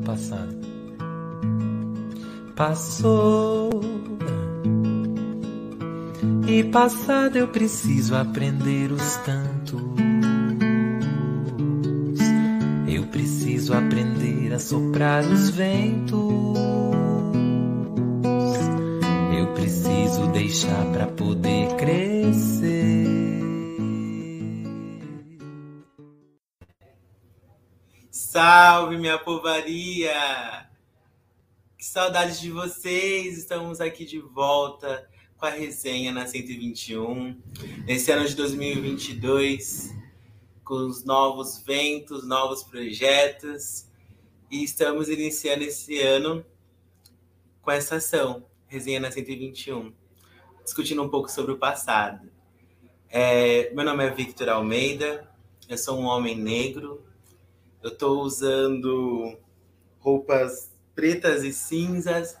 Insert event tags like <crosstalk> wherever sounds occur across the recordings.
passado. Passou. E passado eu preciso aprender os tantos. Eu preciso aprender a soprar os ventos. Eu preciso deixar para poder crescer. Salve, minha povaria! Que saudades de vocês! Estamos aqui de volta com a resenha na 121. Nesse ano de 2022, com os novos ventos, novos projetos. E estamos iniciando esse ano com essa ação, Resenha na 121, discutindo um pouco sobre o passado. É, meu nome é Victor Almeida, eu sou um homem negro, eu estou usando roupas pretas e cinzas.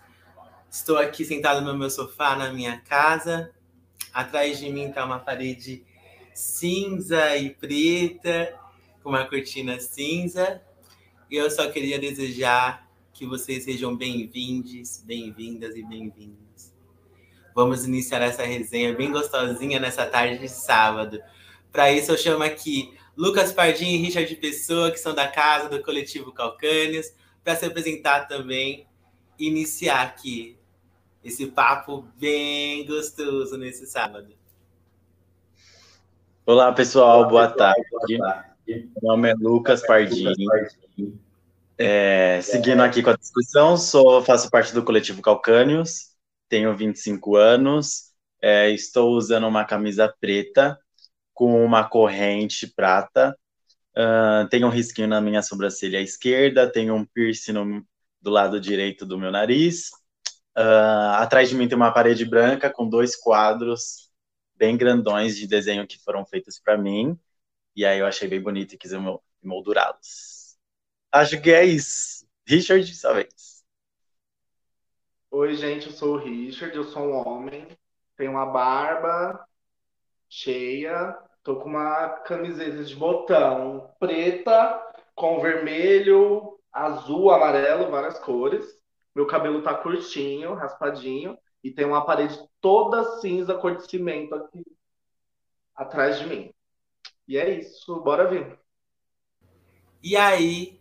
Estou aqui sentado no meu sofá na minha casa. Atrás de mim está uma parede cinza e preta, com uma cortina cinza. E eu só queria desejar que vocês sejam bem-vindos, bem-vindas e bem-vindos. Vamos iniciar essa resenha bem gostosinha nessa tarde de sábado. Para isso, eu chamo aqui Lucas Pardinho e Richard Pessoa, que são da casa do coletivo Calcânios, para se apresentar também e iniciar aqui esse papo bem gostoso nesse sábado. Olá, pessoal, boa tarde. Meu nome é Lucas Pardinho. É, seguindo aqui com a discussão, sou, faço parte do coletivo Calcânios, tenho 25 anos, é, estou usando uma camisa preta com uma corrente prata. Uh, tem um risquinho na minha sobrancelha esquerda, tem um piercing no, do lado direito do meu nariz. Uh, atrás de mim tem uma parede branca com dois quadros bem grandões de desenho que foram feitos para mim. E aí eu achei bem bonito e quis emoldurá-los. Acho que é isso. Richard, sua vez. Oi, gente, eu sou o Richard, eu sou um homem, tenho uma barba cheia, Tô com uma camiseta de botão preta com vermelho, azul, amarelo, várias cores. Meu cabelo tá curtinho, raspadinho, e tem uma parede toda cinza, cor de cimento aqui atrás de mim. E é isso, bora ver. E aí,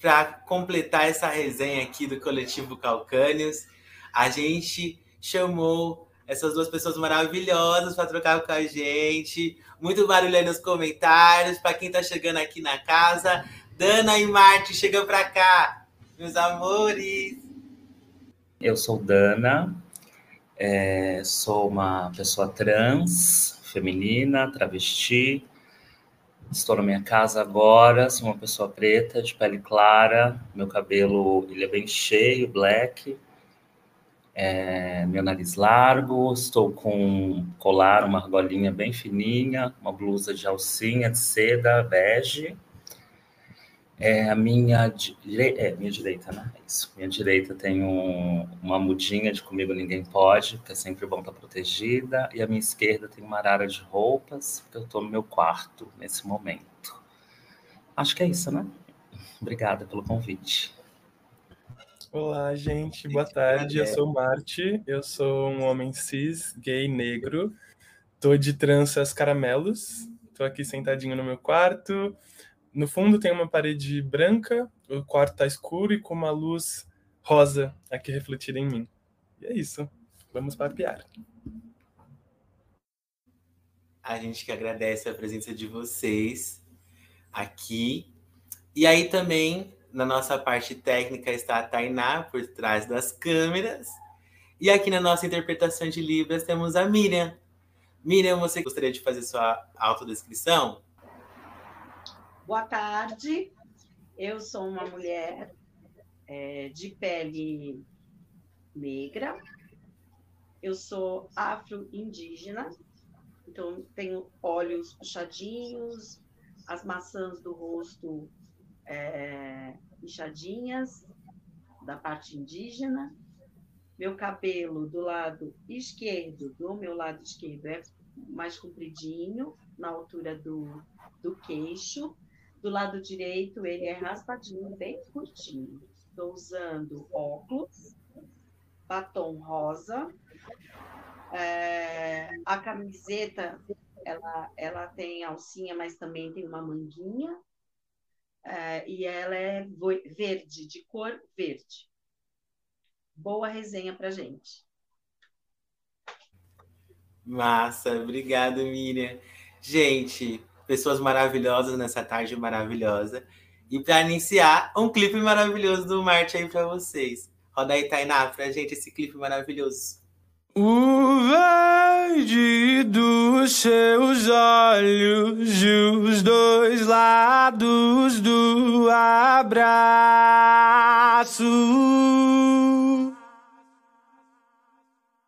para completar essa resenha aqui do coletivo Calcânios, a gente chamou essas duas pessoas maravilhosas para trocar com a gente. Muito barulho aí nos comentários. Para quem está chegando aqui na casa, Dana e Marte, chegam para cá, meus amores. Eu sou Dana, é, sou uma pessoa trans, feminina, travesti. Estou na minha casa agora, sou uma pessoa preta, de pele clara, meu cabelo ele é bem cheio, black, é, meu nariz largo, estou com um colar, uma argolinha bem fininha, uma blusa de alcinha de seda bege. É, a minha, dire... é, minha direita, né? É isso. Minha direita tem um, uma mudinha de Comigo Ninguém Pode, que é sempre bom estar protegida. E a minha esquerda tem uma arara de roupas, que eu estou no meu quarto nesse momento. Acho que é isso, né? Obrigada pelo convite. Olá, gente, boa tarde. Eu sou Marte, eu sou um homem cis, gay, negro. Tô de tranças caramelos. Tô aqui sentadinho no meu quarto. No fundo tem uma parede branca, o quarto tá escuro e com uma luz rosa aqui refletida em mim. E é isso. Vamos papear. A gente que agradece a presença de vocês aqui. E aí também na nossa parte técnica está a Tainá, por trás das câmeras. E aqui na nossa interpretação de Libras temos a Miriam. Miriam, você gostaria de fazer sua autodescrição? Boa tarde. Eu sou uma mulher é, de pele negra. Eu sou afro-indígena. Então, tenho olhos puxadinhos, as maçãs do rosto é, inchadinhas da parte indígena. Meu cabelo do lado esquerdo, do meu lado esquerdo, é mais compridinho, na altura do, do queixo. Do lado direito, ele é raspadinho, bem curtinho. Estou usando óculos, batom rosa. É, a camiseta, ela, ela tem alcinha, mas também tem uma manguinha. É, e ela é verde, de cor verde. Boa resenha pra gente. Massa, obrigado, Miriam. Gente, pessoas maravilhosas nessa tarde maravilhosa. E para iniciar, um clipe maravilhoso do Marte aí para vocês. Roda aí, Tainá, pra gente esse clipe maravilhoso. O verde dos seus olhos e os dois lados do abraço.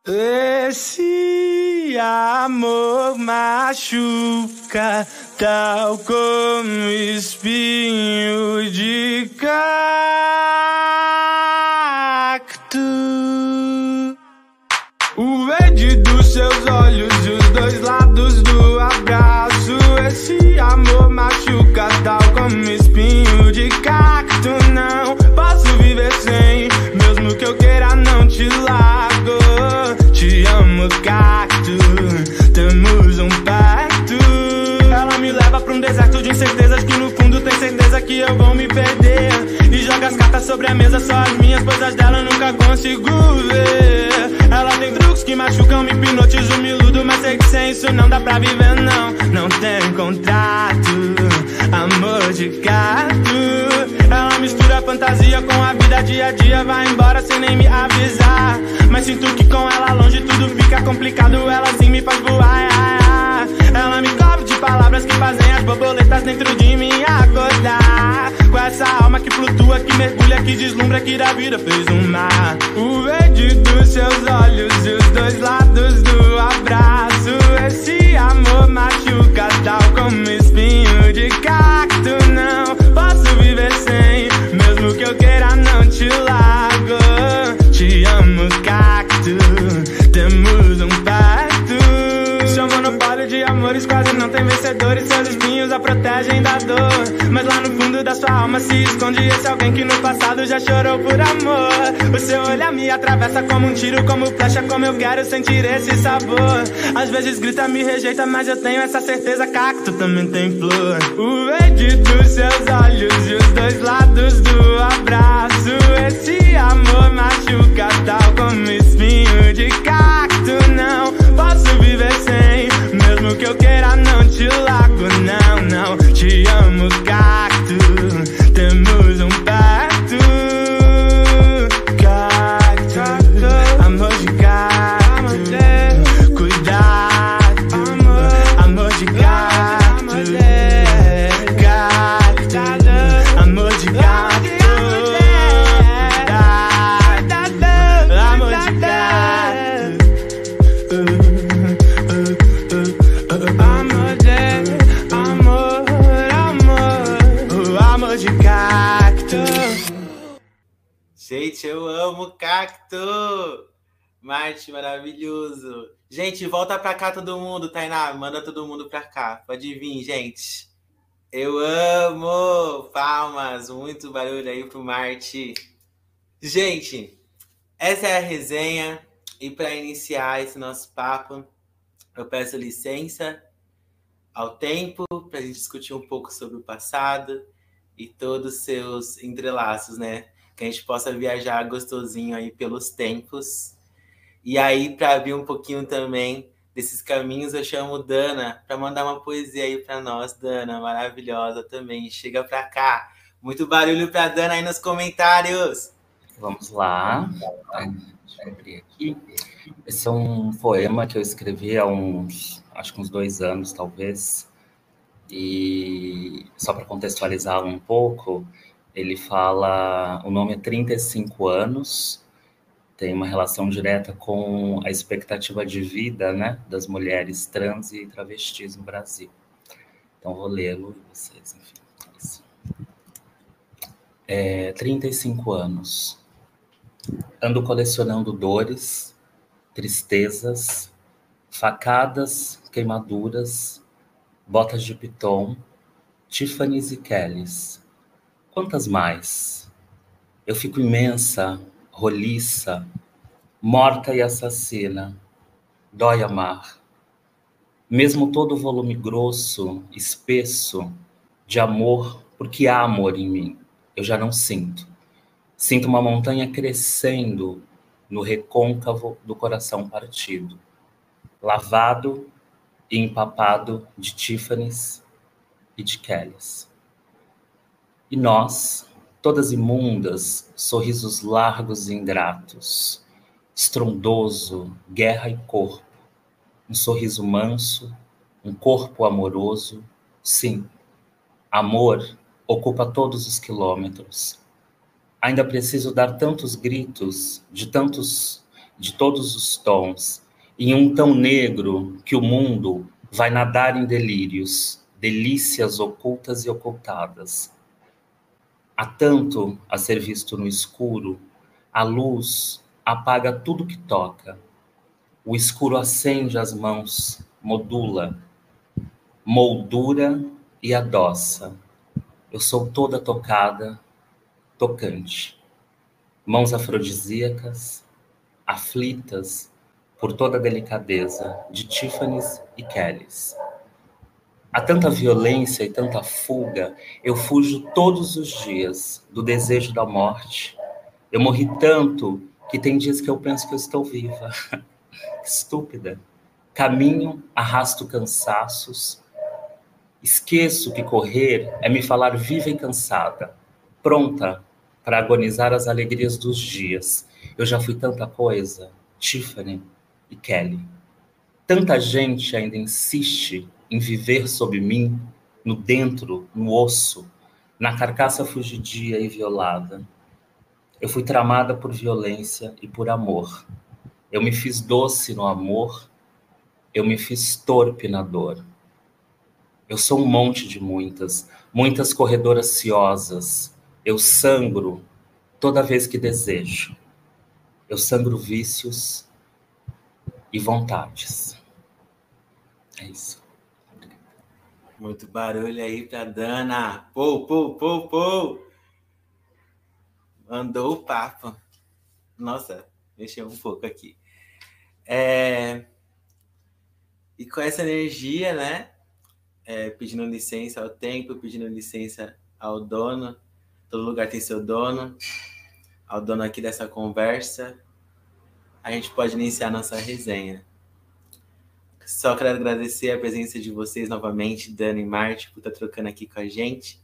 Esse amor machuca tal como espinho de cacto. O verde dos seus olhos e os dois lados do abraço. Esse amor machuca tal como espinho de cacto. Não posso viver sem, mesmo que eu queira não te largo. Te amo, cacto. Temos um pacto. Ela me leva pra um deserto de incertezas que certeza que eu vou me perder. E joga as cartas sobre a mesa, só as minhas, pois as dela nunca consigo ver. Ela tem truques que machucam, me hipnotizo, me iludo, mas sei que sem isso não dá pra viver, não. Não tem contrato, amor de gato. Ela mistura fantasia com a vida dia a dia, vai embora sem nem me avisar. Mas sinto que com ela longe tudo fica complicado, ela sim me faz voar. Ela me cobre de palavras que fazem as borboletas dentro de mim acordar. Com essa alma que flutua, que mergulha, que deslumbra, que da vida fez um mar. O verde dos seus olhos e os dois lados do abraço. Esse amor machuca tal como espinho de cacto. Não posso viver sem, mesmo que eu queira não te largo. Amores quase não tem vencedores. Seus espinhos a protegem da dor. Mas lá no fundo da sua alma se esconde esse alguém que no passado já chorou por amor. O seu olhar me atravessa como um tiro, como flecha, como eu quero sentir esse sabor. Às vezes grita, me rejeita, mas eu tenho essa certeza. Cacto também tem flor. O verde dos seus olhos e os dois lados do abraço. Esse amor machuca tal como espinho de cacto. Não posso viver sem, mesmo que eu queira não te largo. Não, não, te amo, cacto. Amo cacto! Marte, maravilhoso. Gente, volta pra cá todo mundo, Tainá. Manda todo mundo pra cá. Pode vir, gente. Eu amo! Palmas, muito barulho aí pro Marte. Gente, essa é a resenha. E para iniciar esse nosso papo, eu peço licença ao tempo para a gente discutir um pouco sobre o passado e todos os seus entrelaços, né? Que a gente possa viajar gostosinho aí pelos tempos. E aí, para abrir um pouquinho também desses caminhos, eu chamo Dana para mandar uma poesia aí para nós, Dana, maravilhosa também. Chega para cá. Muito barulho para Dana aí nos comentários. Vamos lá. Deixa eu abrir aqui. Esse é um poema que eu escrevi há uns, acho que uns dois anos, talvez. E só para contextualizar um pouco, ele fala. O nome é 35 anos, tem uma relação direta com a expectativa de vida né, das mulheres trans e travestis no Brasil. Então, vou lê-lo e vocês, enfim. é isso. É, 35 anos. Ando colecionando dores, tristezas, facadas, queimaduras, botas de piton, Tiffany's e Kellys. Quantas mais? Eu fico imensa, roliça, morta e assassina. Dói amar. Mesmo todo o volume grosso, espesso, de amor, porque há amor em mim, eu já não sinto. Sinto uma montanha crescendo no recôncavo do coração partido, lavado e empapado de Tiffany's e de Kellys. E nós, todas imundas, sorrisos largos e ingratos, estrondoso, guerra e corpo, um sorriso manso, um corpo amoroso, sim, amor ocupa todos os quilômetros. Ainda preciso dar tantos gritos, de tantos, de todos os tons, em um tão negro que o mundo vai nadar em delírios, delícias ocultas e ocultadas. Há tanto a ser visto no escuro, a luz apaga tudo que toca. O escuro acende as mãos, modula, moldura e adoça. Eu sou toda tocada, tocante. Mãos afrodisíacas, aflitas por toda a delicadeza de Tiffany's e Kellys. Há tanta violência e tanta fuga, eu fujo todos os dias do desejo da morte. Eu morri tanto que tem dias que eu penso que eu estou viva. <laughs> Estúpida. Caminho, arrasto cansaços. Esqueço que correr é me falar viva e cansada, pronta para agonizar as alegrias dos dias. Eu já fui tanta coisa, Tiffany e Kelly. Tanta gente ainda insiste em viver sob mim, no dentro, no osso, na carcaça fugidia e violada. Eu fui tramada por violência e por amor. Eu me fiz doce no amor, eu me fiz torpe na dor. Eu sou um monte de muitas, muitas corredoras ciosas. Eu sangro toda vez que desejo. Eu sangro vícios e vontades. É isso. Muito barulho aí pra Dana. Pô, pô, pô, pô. Andou o papo. Nossa, mexeu um pouco aqui. É... E com essa energia, né? É, pedindo licença ao tempo, pedindo licença ao dono. Todo lugar tem seu dono. Ao dono aqui dessa conversa. A gente pode iniciar nossa resenha. Só quero agradecer a presença de vocês novamente, Dani e Marte, por estar trocando aqui com a gente.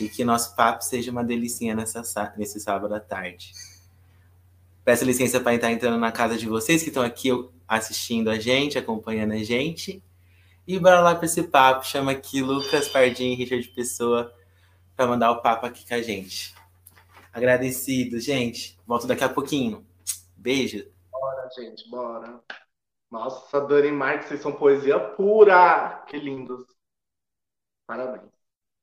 E que nosso papo seja uma delicinha nessa, nesse sábado à tarde. Peço licença para estar entrando na casa de vocês que estão aqui assistindo a gente, acompanhando a gente. E bora lá para esse papo. Chama aqui Lucas Pardim e Richard Pessoa para mandar o papo aqui com a gente. Agradecido, gente. Volto daqui a pouquinho. Beijo. Bora, gente, bora. Nossa, Dani Marques, vocês são poesia pura! Que lindos! Parabéns.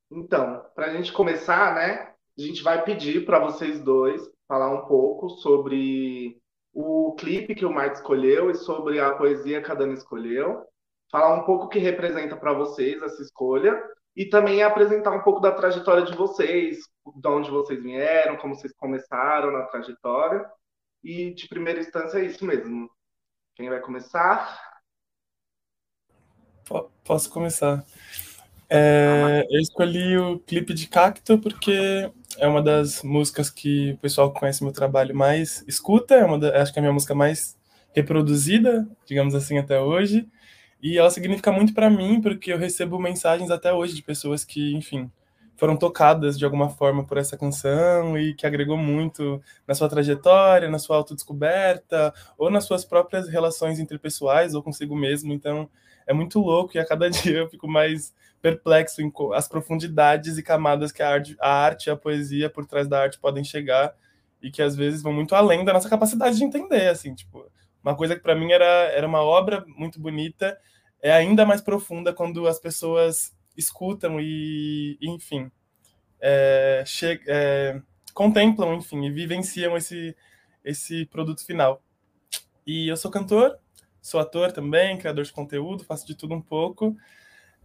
Então, para a gente começar, né? A gente vai pedir para vocês dois falar um pouco sobre o clipe que o Marcos escolheu e sobre a poesia que a Dani escolheu. Falar um pouco o que representa para vocês essa escolha e também apresentar um pouco da trajetória de vocês, de onde vocês vieram, como vocês começaram na trajetória. E de primeira instância é isso mesmo. Quem vai começar? Posso começar. É, eu escolhi o clipe de Cacto porque é uma das músicas que o pessoal que conhece meu trabalho mais escuta, é uma da, acho que é a minha música mais reproduzida, digamos assim, até hoje. E ela significa muito para mim porque eu recebo mensagens até hoje de pessoas que, enfim, foram tocadas de alguma forma por essa canção e que agregou muito na sua trajetória, na sua autodescoberta, ou nas suas próprias relações interpessoais ou consigo mesmo. Então, é muito louco e a cada <laughs> dia eu fico mais perplexo em as profundidades e camadas que a arte, a arte e a poesia por trás da arte podem chegar e que às vezes vão muito além da nossa capacidade de entender, assim, tipo, uma coisa que para mim era, era uma obra muito bonita é ainda mais profunda quando as pessoas escutam e, enfim, é, é, contemplam, enfim, e vivenciam esse, esse produto final. E eu sou cantor, sou ator também, criador de conteúdo, faço de tudo um pouco.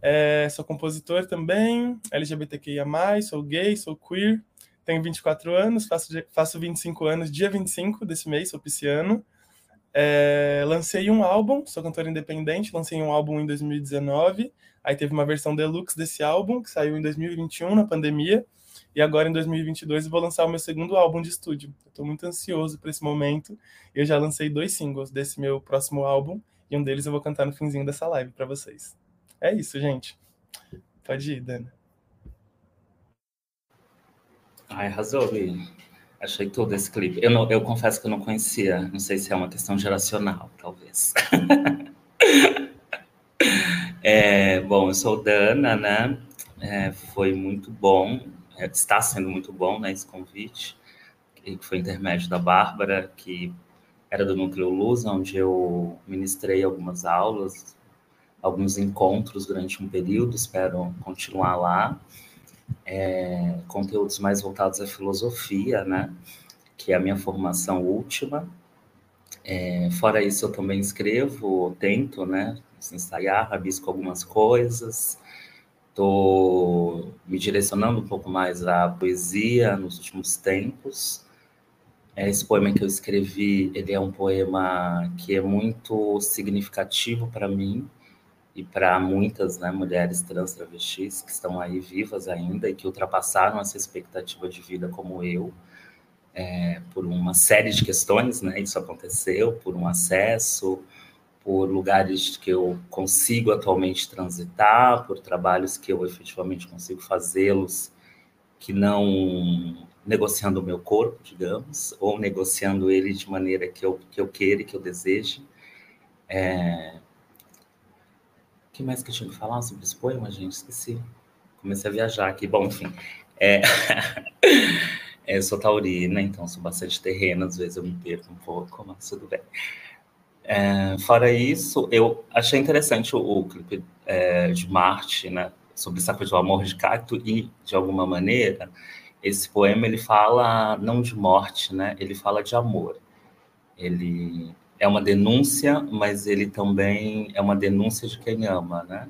É, sou compositor também, LGBTQIA+, sou gay, sou queer, tenho 24 anos, faço, faço 25 anos dia 25 desse mês, sou pisciano. É, lancei um álbum, sou cantor independente, lancei um álbum em 2019, aí teve uma versão deluxe desse álbum, que saiu em 2021, na pandemia, e agora em 2022 eu vou lançar o meu segundo álbum de estúdio. Estou muito ansioso para esse momento, eu já lancei dois singles desse meu próximo álbum, e um deles eu vou cantar no finzinho dessa live para vocês. É isso, gente. Pode ir, Dana. Ai, arrasou, Bi. Achei todo esse clipe. Eu, não, eu confesso que eu não conhecia. Não sei se é uma questão geracional, talvez. <laughs> é, bom, eu sou Dana, né? É, foi muito bom, é, está sendo muito bom, né, esse convite, que foi intermédio da Bárbara, que era do Núcleo Luz, onde eu ministrei algumas aulas, alguns encontros durante um período, espero continuar lá é, conteúdos mais voltados à filosofia, né? Que é a minha formação última. É, fora isso, eu também escrevo, tento, né? Ensaiar, rabisco algumas coisas. Estou me direcionando um pouco mais à poesia nos últimos tempos. É, esse poema que eu escrevi, ele é um poema que é muito significativo para mim, e para muitas né, mulheres trans travestis que estão aí vivas ainda e que ultrapassaram essa expectativa de vida como eu, é, por uma série de questões, né? Isso aconteceu, por um acesso, por lugares que eu consigo atualmente transitar, por trabalhos que eu efetivamente consigo fazê-los, que não negociando o meu corpo, digamos, ou negociando ele de maneira que eu, que eu queira e que eu deseje. É, que mais que eu tinha que falar sobre esse poema, gente? Esqueci. Comecei a viajar aqui. Bom, enfim. É... <laughs> é eu sou taurina, então sou bastante terreno, às vezes eu me perco um pouco, mas tudo bem. É, fora isso, eu achei interessante o, o clipe é, de Marte, né, sobre coisa do amor de cacto e, de alguma maneira, esse poema ele fala não de morte, né, ele fala de amor. Ele é uma denúncia, mas ele também é uma denúncia de quem ama, né?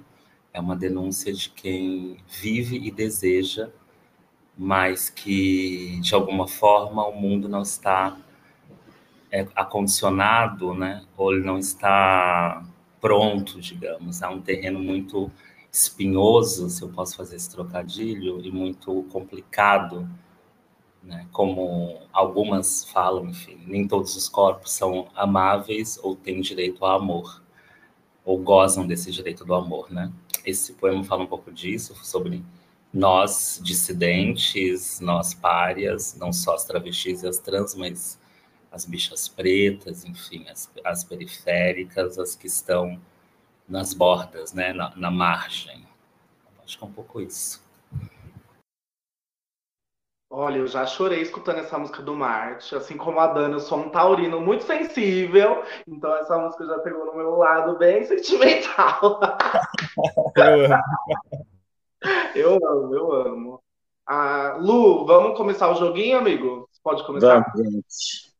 É uma denúncia de quem vive e deseja, mas que de alguma forma o mundo não está é, acondicionado, né? Ou ele não está pronto, digamos. É um terreno muito espinhoso, se eu posso fazer esse trocadilho, e muito complicado né? Como algumas falam, enfim, nem todos os corpos são amáveis ou têm direito ao amor, ou gozam desse direito do amor, né? Esse poema fala um pouco disso, sobre nós dissidentes, nós párias, não só as travestis e as trans, mas as bichas pretas, enfim, as, as periféricas, as que estão nas bordas, né, na, na margem. Acho que é um pouco isso. Olha, eu já chorei escutando essa música do Marte. Assim como a Dana, eu sou um taurino muito sensível. Então essa música já pegou no meu lado bem sentimental. <laughs> <laughs> eu amo. Eu amo. Ah, Lu, vamos começar o joguinho, amigo? Pode começar? Vamos, gente.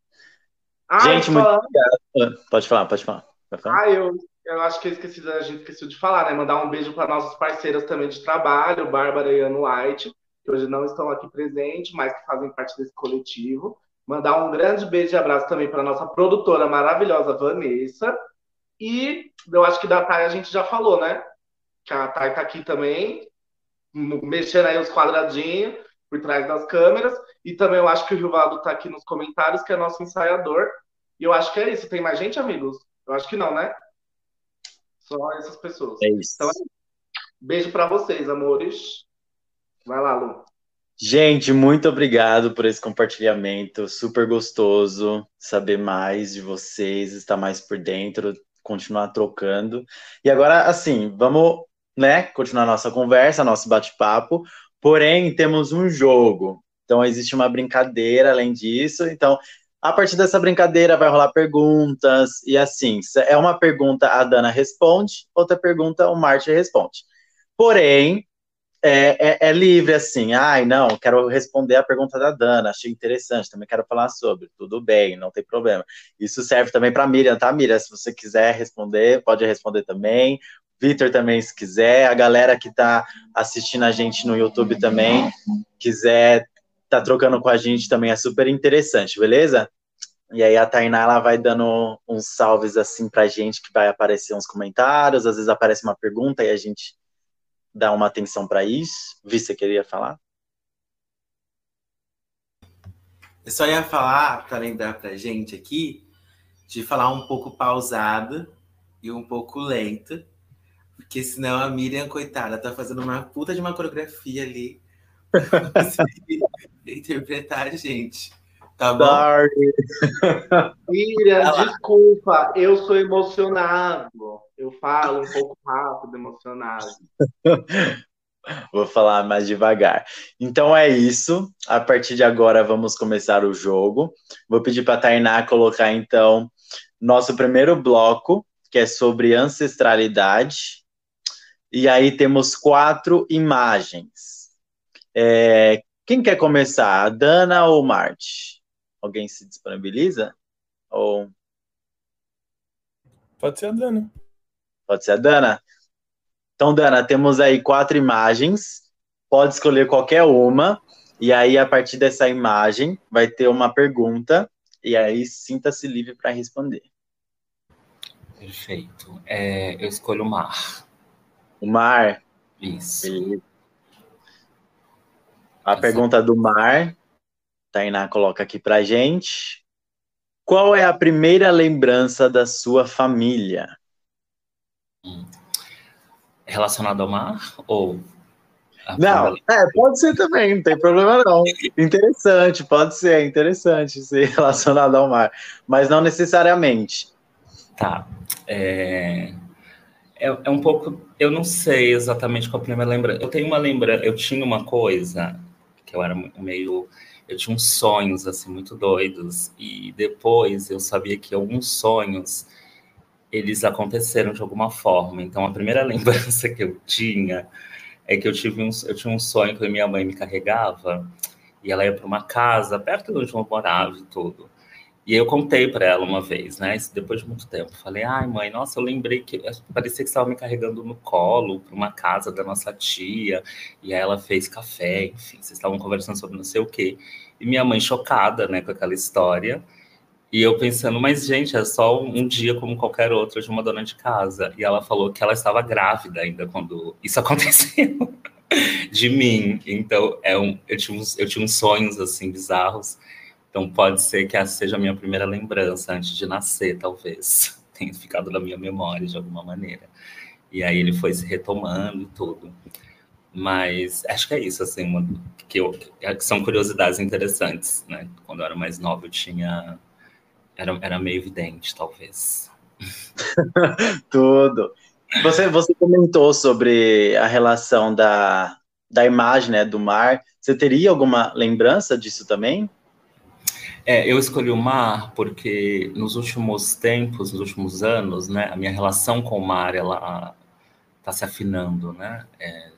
Ah, gente, muito obrigado. Pode falar, pode falar. Pode falar. Ah, eu, eu acho que eu esqueci, a gente esqueceu de falar, né? Mandar um beijo para nossas parceiras também de trabalho, Bárbara e Ano White que hoje não estão aqui presentes, mas que fazem parte desse coletivo. Mandar um grande beijo e abraço também para nossa produtora maravilhosa, Vanessa. E eu acho que da Thay a gente já falou, né? Que a Thay está aqui também, mexendo aí os quadradinhos por trás das câmeras. E também eu acho que o Rivaldo está aqui nos comentários, que é nosso ensaiador. E eu acho que é isso. Tem mais gente, amigos? Eu acho que não, né? Só essas pessoas. É isso. Então, beijo para vocês, amores. Vai lá, Lu. Gente, muito obrigado por esse compartilhamento. Super gostoso saber mais de vocês, estar mais por dentro, continuar trocando. E agora, assim, vamos, né, continuar nossa conversa, nosso bate-papo. Porém, temos um jogo. Então, existe uma brincadeira além disso. Então, a partir dessa brincadeira vai rolar perguntas e assim, é uma pergunta a Dana responde, outra pergunta o Marte responde. Porém, é, é, é, livre assim. Ai, não, quero responder a pergunta da Dana, achei interessante, também quero falar sobre. Tudo bem, não tem problema. Isso serve também para Miriam, tá, Miriam? Se você quiser responder, pode responder também. Vitor também, se quiser. A galera que está assistindo a gente no YouTube também, quiser tá trocando com a gente também é super interessante, beleza? E aí a Tainá ela vai dando uns salves assim pra gente, que vai aparecer uns comentários, às vezes aparece uma pergunta e a gente dá uma atenção para isso. Vi, você queria falar? Eu só ia falar, para lembrar pra gente aqui, de falar um pouco pausado e um pouco lento, porque senão a Miriam, coitada, tá fazendo uma puta de uma coreografia ali <laughs> interpretar a gente. Tá bom? Sorry. Miriam, desculpa, eu sou emocionado. Eu falo um pouco rápido, emocionado. <laughs> Vou falar mais devagar. Então é isso. A partir de agora vamos começar o jogo. Vou pedir para a Tainá colocar então nosso primeiro bloco, que é sobre ancestralidade. E aí temos quatro imagens. É, quem quer começar? A Dana ou Marte? Alguém se disponibiliza? Ou Pode ser a Dana. pode ser a Dana? Então, Dana, temos aí quatro imagens. Pode escolher qualquer uma. E aí, a partir dessa imagem, vai ter uma pergunta. E aí, sinta-se livre para responder. Perfeito. É, eu escolho o mar. O mar. Isso. Beleza. A pergunta do mar. Tainá coloca aqui pra gente. Qual é a primeira lembrança da sua família? Relacionado ao mar? Ou. Não, é, pode ser também, não tem problema não. Interessante, pode ser, é interessante ser <laughs> relacionado ao mar, mas não necessariamente. Tá. É, é, é um pouco. Eu não sei exatamente qual a primeira lembrança. Eu tenho uma lembrança. Eu tinha uma coisa que eu era meio. Eu tinha uns sonhos assim muito doidos e depois eu sabia que alguns sonhos eles aconteceram de alguma forma. Então a primeira <laughs> lembrança que eu tinha é que eu tive um, eu tinha um sonho que minha mãe me carregava e ela ia para uma casa perto de onde eu morava e tudo. E eu contei para ela uma vez, né? Depois de muito tempo. Falei, ai, mãe, nossa, eu lembrei que parecia que estava me carregando no colo para uma casa da nossa tia. E aí ela fez café, enfim, vocês estavam conversando sobre não sei o quê. E minha mãe chocada, né, com aquela história. E eu pensando, mas gente, é só um dia como qualquer outro de uma dona de casa. E ela falou que ela estava grávida ainda quando isso <laughs> aconteceu de mim. Então, é um, eu, tinha uns, eu tinha uns sonhos assim bizarros. Então pode ser que essa seja a minha primeira lembrança antes de nascer, talvez. <laughs> Tenha ficado na minha memória de alguma maneira. E aí ele foi se retomando e tudo. Mas acho que é isso, assim, uma, que, eu, que são curiosidades interessantes, né? Quando eu era mais nova, eu tinha. Era, era meio evidente, talvez. <laughs> Tudo. Você, você comentou sobre a relação da, da imagem né, do mar. Você teria alguma lembrança disso também? É, eu escolhi o mar porque nos últimos tempos, nos últimos anos, né, a minha relação com o mar ela está se afinando, né? É,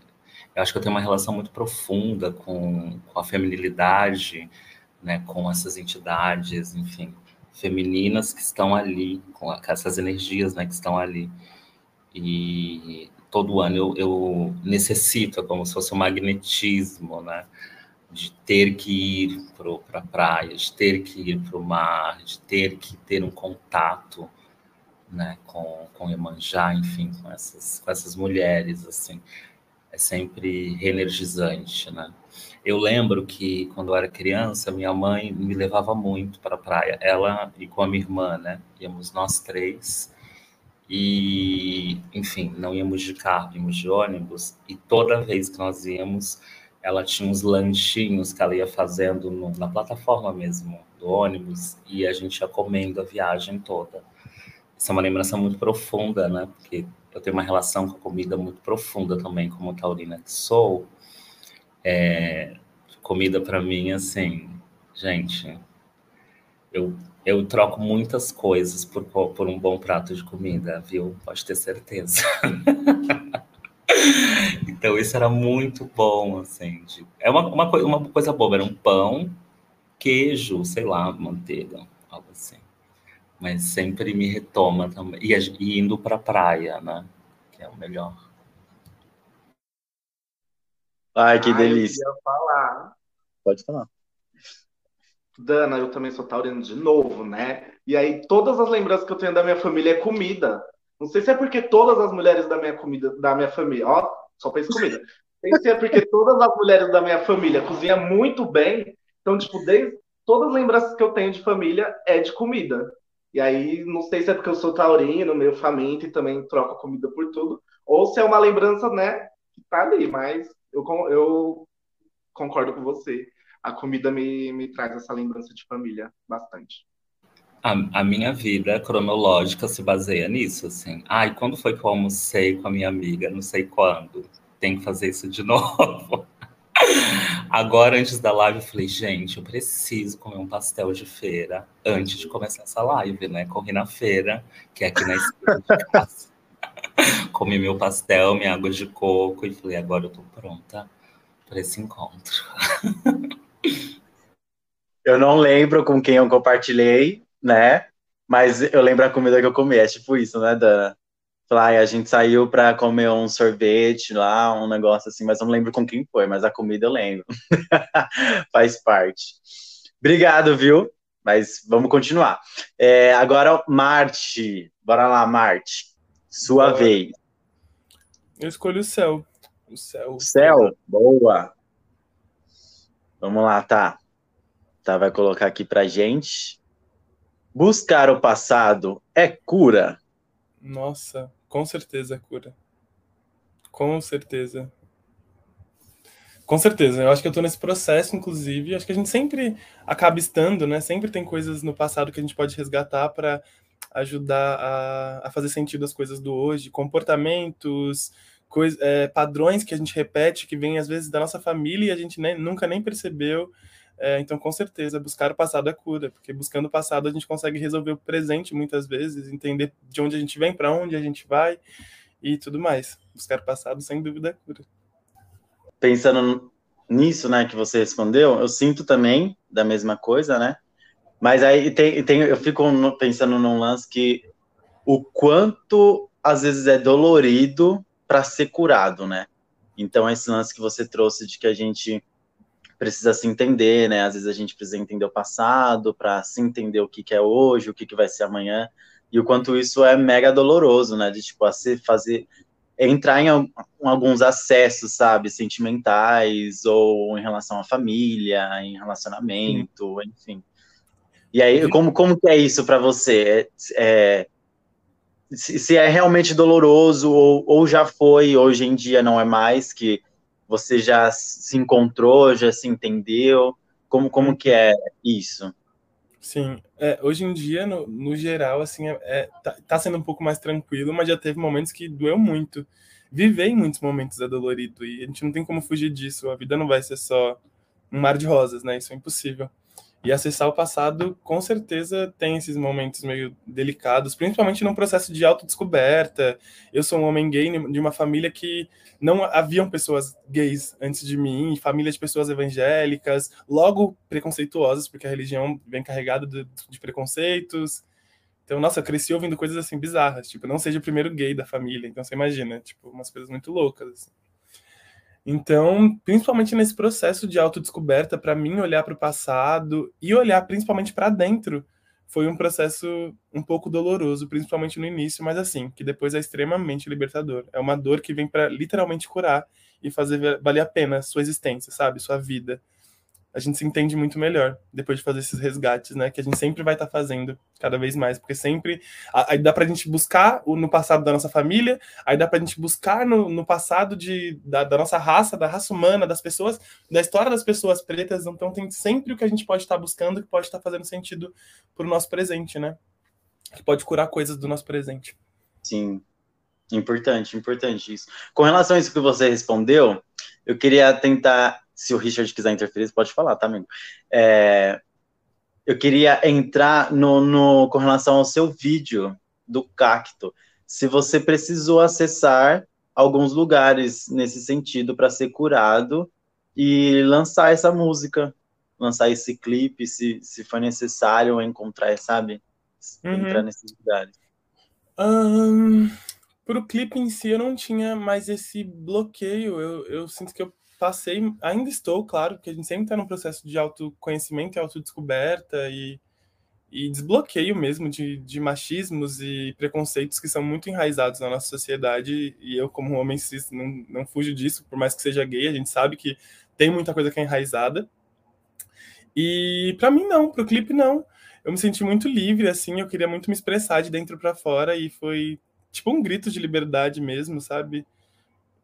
eu acho que eu tenho uma relação muito profunda com, com a feminilidade, né, com essas entidades, enfim, femininas que estão ali, com, essas energias, né, que estão ali. E todo ano eu, eu necessito, é como se fosse um magnetismo, né? De ter que ir para pra praia, de ter que ir para o mar, de ter que ter um contato né, com, com Iemanjá, enfim, com essas, com essas mulheres, assim, é sempre reenergizante, né? Eu lembro que quando eu era criança, minha mãe me levava muito para a praia, ela e com a minha irmã, né? Íamos nós três e, enfim, não íamos de carro, íamos de ônibus e toda vez que nós íamos ela tinha uns lanchinhos que ela ia fazendo no, na plataforma mesmo do ônibus e a gente ia comendo a viagem toda. Isso é uma lembrança muito profunda, né? Porque eu tenho uma relação com a comida muito profunda também, como taurina que sou. É, comida para mim, assim, gente, eu, eu troco muitas coisas por, por um bom prato de comida, viu? Pode ter certeza. <laughs> Então isso era muito bom, assim. De... É uma, uma, coisa, uma coisa boba, era um pão, queijo, sei lá, manteiga, algo assim. Mas sempre me retoma também. E, e indo para a praia, né? Que é o melhor. Ai, que delícia. Eu falar. Pode falar. Dana, eu também sou taurino de novo, né? E aí todas as lembranças que eu tenho da minha família é comida. Não sei se é porque todas as mulheres da minha comida, da minha família, ó, só penso comida. Não sei se é porque todas as mulheres da minha família cozinham muito bem. Então, tipo, desde, todas as lembranças que eu tenho de família é de comida. E aí, não sei se é porque eu sou taurino, meio faminto e também troco comida por tudo, ou se é uma lembrança, né, que tá ali, mas eu, eu concordo com você. A comida me, me traz essa lembrança de família bastante. A, a, minha vida cronológica se baseia nisso, assim. Ai, ah, quando foi que eu almocei com a minha amiga? Não sei quando. Tem que fazer isso de <laughs> novo. Agora, antes da live, eu falei, gente, eu preciso comer um pastel de feira antes de começar essa live, né? Corri na feira, que é aqui na esquina. <laughs> Comi meu pastel, minha água de coco e falei, agora eu tô pronta para esse encontro. <laughs> Eu não lembro com quem eu compartilhei, né? Mas eu lembro a comida que eu comi. É tipo isso, né, Dana? Falar, a gente saiu para comer um sorvete lá, um negócio assim, mas eu não lembro com quem foi, mas a comida eu lembro. <laughs> Faz parte. Obrigado, viu? Mas vamos continuar. É, agora, Marte. Bora lá, Marte. Sua Bora. vez. Eu escolho o céu. O céu. Céu, boa. Vamos lá, tá. Tá, vai colocar aqui pra gente. Buscar o passado é cura? Nossa, com certeza é cura. Com certeza. Com certeza, eu acho que eu tô nesse processo, inclusive, acho que a gente sempre acaba estando, né? Sempre tem coisas no passado que a gente pode resgatar para ajudar a, a, fazer sentido as coisas do hoje, comportamentos, é, padrões que a gente repete, que vêm às vezes da nossa família e a gente nem, nunca nem percebeu. É, então, com certeza, buscar o passado é cura, porque buscando o passado a gente consegue resolver o presente muitas vezes, entender de onde a gente vem, para onde a gente vai e tudo mais. Buscar o passado, sem dúvida, é cura. Pensando nisso, né, que você respondeu, eu sinto também da mesma coisa, né? Mas aí tem, tem, eu fico pensando num lance que o quanto às vezes é dolorido para ser curado, né? Então esse lance que você trouxe de que a gente precisa se entender, né? Às vezes a gente precisa entender o passado para se entender o que, que é hoje, o que, que vai ser amanhã, e o quanto isso é mega doloroso, né? De tipo, se fazer entrar em, alguns acessos, sabe, sentimentais ou em relação à família, em relacionamento, Sim. enfim. E aí, como, como que é isso para você? É, é, se, se, é realmente doloroso ou, ou já foi, hoje em dia não é mais, que você já se encontrou, já se entendeu? Como, como que é isso? Sim, é, hoje em dia, no, no geral, assim, é, é, tá, tá, sendo um pouco mais tranquilo, mas já teve momentos que doeu muito. Viver em muitos momentos é dolorido e a gente não tem como fugir disso. A vida não vai ser só um mar de rosas, né? Isso é impossível. E acessar o passado, com certeza, tem esses momentos meio delicados, principalmente num processo de autodescoberta. Eu sou um homem gay de uma família que não haviam pessoas gays antes de mim, família de pessoas evangélicas, logo preconceituosas, porque a religião vem carregada de, de preconceitos. Então, nossa, eu cresci ouvindo coisas assim bizarras, tipo, não seja o primeiro gay da família. Então, você imagina, tipo, umas coisas muito loucas. Assim. Então, principalmente nesse processo de autodescoberta, para mim olhar para o passado e olhar principalmente para dentro foi um processo um pouco doloroso, principalmente no início, mas assim, que depois é extremamente libertador. É uma dor que vem para literalmente curar e fazer valer a pena a sua existência, sabe? Sua vida a gente se entende muito melhor depois de fazer esses resgates, né? Que a gente sempre vai estar tá fazendo cada vez mais, porque sempre aí dá para a gente buscar no passado da nossa família, aí dá para a gente buscar no, no passado de, da, da, nossa raça, da raça humana, das pessoas, da história das pessoas pretas. Então tem sempre o que a gente pode estar tá buscando que pode estar tá fazendo sentido para o nosso presente, né? Que pode curar coisas do nosso presente. Sim, importante, importante isso. Com relação a isso que você respondeu, eu queria tentar se o Richard quiser interferir, pode falar, tá, amigo? É, eu queria entrar no, no, com relação ao seu vídeo do cacto. Se você precisou acessar alguns lugares nesse sentido para ser curado e lançar essa música, lançar esse clipe, se, se for necessário encontrar, sabe? Uhum. Entrar nesses lugares. Um, pro clipe em si, eu não tinha mais esse bloqueio. Eu, eu sinto que eu passei, ainda estou, claro, porque a gente sempre está num processo de autoconhecimento e autodescoberta e, e desbloqueio mesmo de, de machismos e preconceitos que são muito enraizados na nossa sociedade. E eu, como homem cis, não, não fujo disso, por mais que seja gay, a gente sabe que tem muita coisa que é enraizada. E para mim, não, para o clipe, não. Eu me senti muito livre, assim, eu queria muito me expressar de dentro para fora e foi tipo um grito de liberdade mesmo, sabe?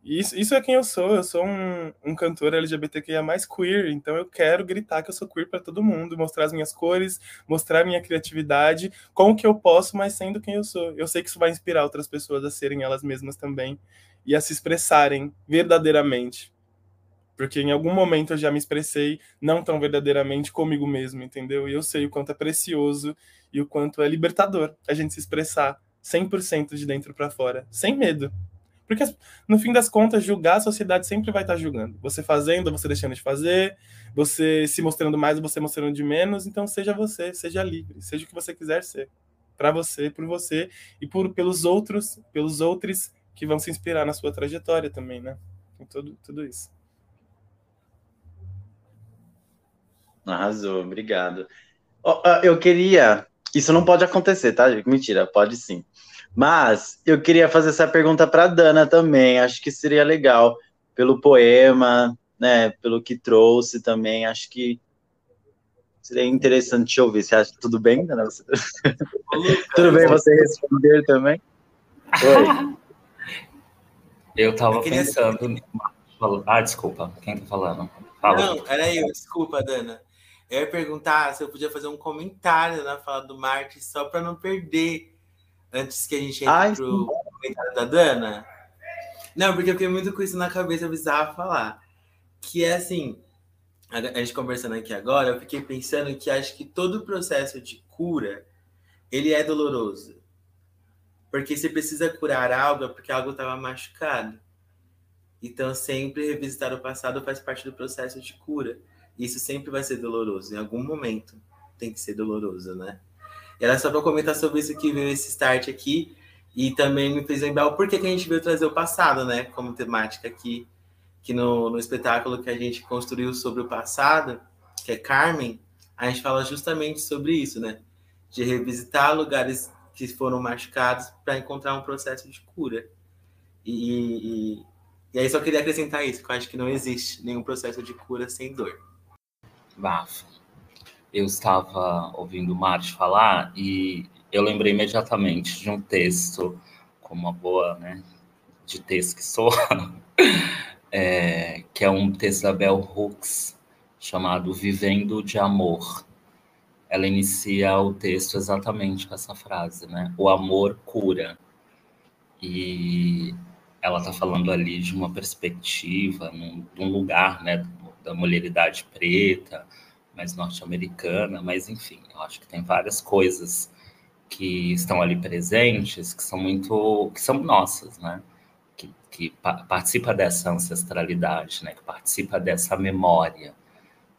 Isso, isso é quem eu sou. Eu sou um, um cantor LGBTQIA mais queer, então eu quero gritar que eu sou queer para todo mundo, mostrar as minhas cores, mostrar a minha criatividade, com o que eu posso, mas sendo quem eu sou. Eu sei que isso vai inspirar outras pessoas a serem elas mesmas também e a se expressarem verdadeiramente. Porque em algum momento eu já me expressei não tão verdadeiramente comigo mesmo, entendeu? E eu sei o quanto é precioso e o quanto é libertador a gente se expressar 100% de dentro para fora, sem medo. Porque, no fim das contas, julgar a sociedade sempre vai estar julgando. Você fazendo, você deixando de fazer, você se mostrando mais, você mostrando de menos. Então, seja você, seja livre, seja o que você quiser ser. Para você, por você e por, pelos outros, pelos outros que vão se inspirar na sua trajetória também, né? Em tudo, tudo isso. Arrasou, obrigado. Eu queria. Isso não pode acontecer, tá? Mentira, pode sim. Mas eu queria fazer essa pergunta para Dana também. Acho que seria legal pelo poema, né? Pelo que trouxe também. Acho que seria interessante te ouvir. Você acha tudo bem, Dana? <laughs> tudo bem você responder também? Oi. Eu tava eu pensando. Ah, desculpa. Quem tá falando? Fala. Não, era eu. Desculpa, Dana. Eu ia perguntar se eu podia fazer um comentário na fala do Marte só para não perder antes que a gente entre Ai, pro sim. comentário da Dana? Não, porque eu fiquei muito com isso na cabeça, eu precisava falar. Que é assim, a gente conversando aqui agora, eu fiquei pensando que acho que todo processo de cura, ele é doloroso. Porque você precisa curar algo é porque algo estava machucado. Então, sempre revisitar o passado faz parte do processo de cura. Isso sempre vai ser doloroso. Em algum momento tem que ser doloroso, né? Era só para comentar sobre isso que veio esse start aqui. E também me fez lembrar o porquê que a gente veio trazer o passado, né? Como temática aqui, que no, no espetáculo que a gente construiu sobre o passado, que é Carmen, a gente fala justamente sobre isso, né? De revisitar lugares que foram machucados para encontrar um processo de cura. E, e, e aí só queria acrescentar isso, que eu acho que não existe nenhum processo de cura sem dor. Bafo eu estava ouvindo o Marte falar e eu lembrei imediatamente de um texto, como uma boa, né, de texto que sou, <laughs> é, que é um texto da Bell Hooks, chamado Vivendo de Amor. Ela inicia o texto exatamente com essa frase, né? O amor cura. E ela está falando ali de uma perspectiva, num, de um lugar, né, da mulheridade preta, mais norte-americana, mas enfim, eu acho que tem várias coisas que estão ali presentes que são muito que são nossas, né? Que, que pa participa dessa ancestralidade, né? Que participa dessa memória.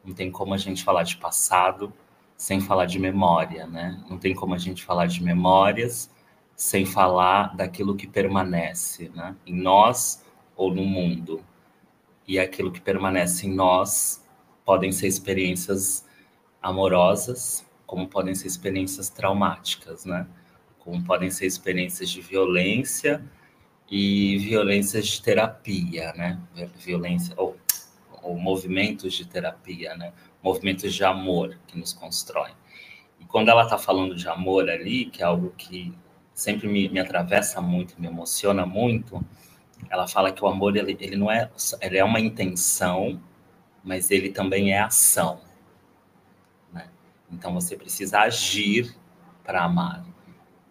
Não tem como a gente falar de passado sem falar de memória, né? Não tem como a gente falar de memórias sem falar daquilo que permanece, né? Em nós ou no mundo. E aquilo que permanece em nós podem ser experiências amorosas, como podem ser experiências traumáticas, né? Como podem ser experiências de violência e violências de terapia, né? Violência ou, ou movimentos de terapia, né? Movimentos de amor que nos constroem. E quando ela está falando de amor ali, que é algo que sempre me, me atravessa muito, me emociona muito, ela fala que o amor ele, ele não é ele é uma intenção mas ele também é ação. Né? Então você precisa agir para amar.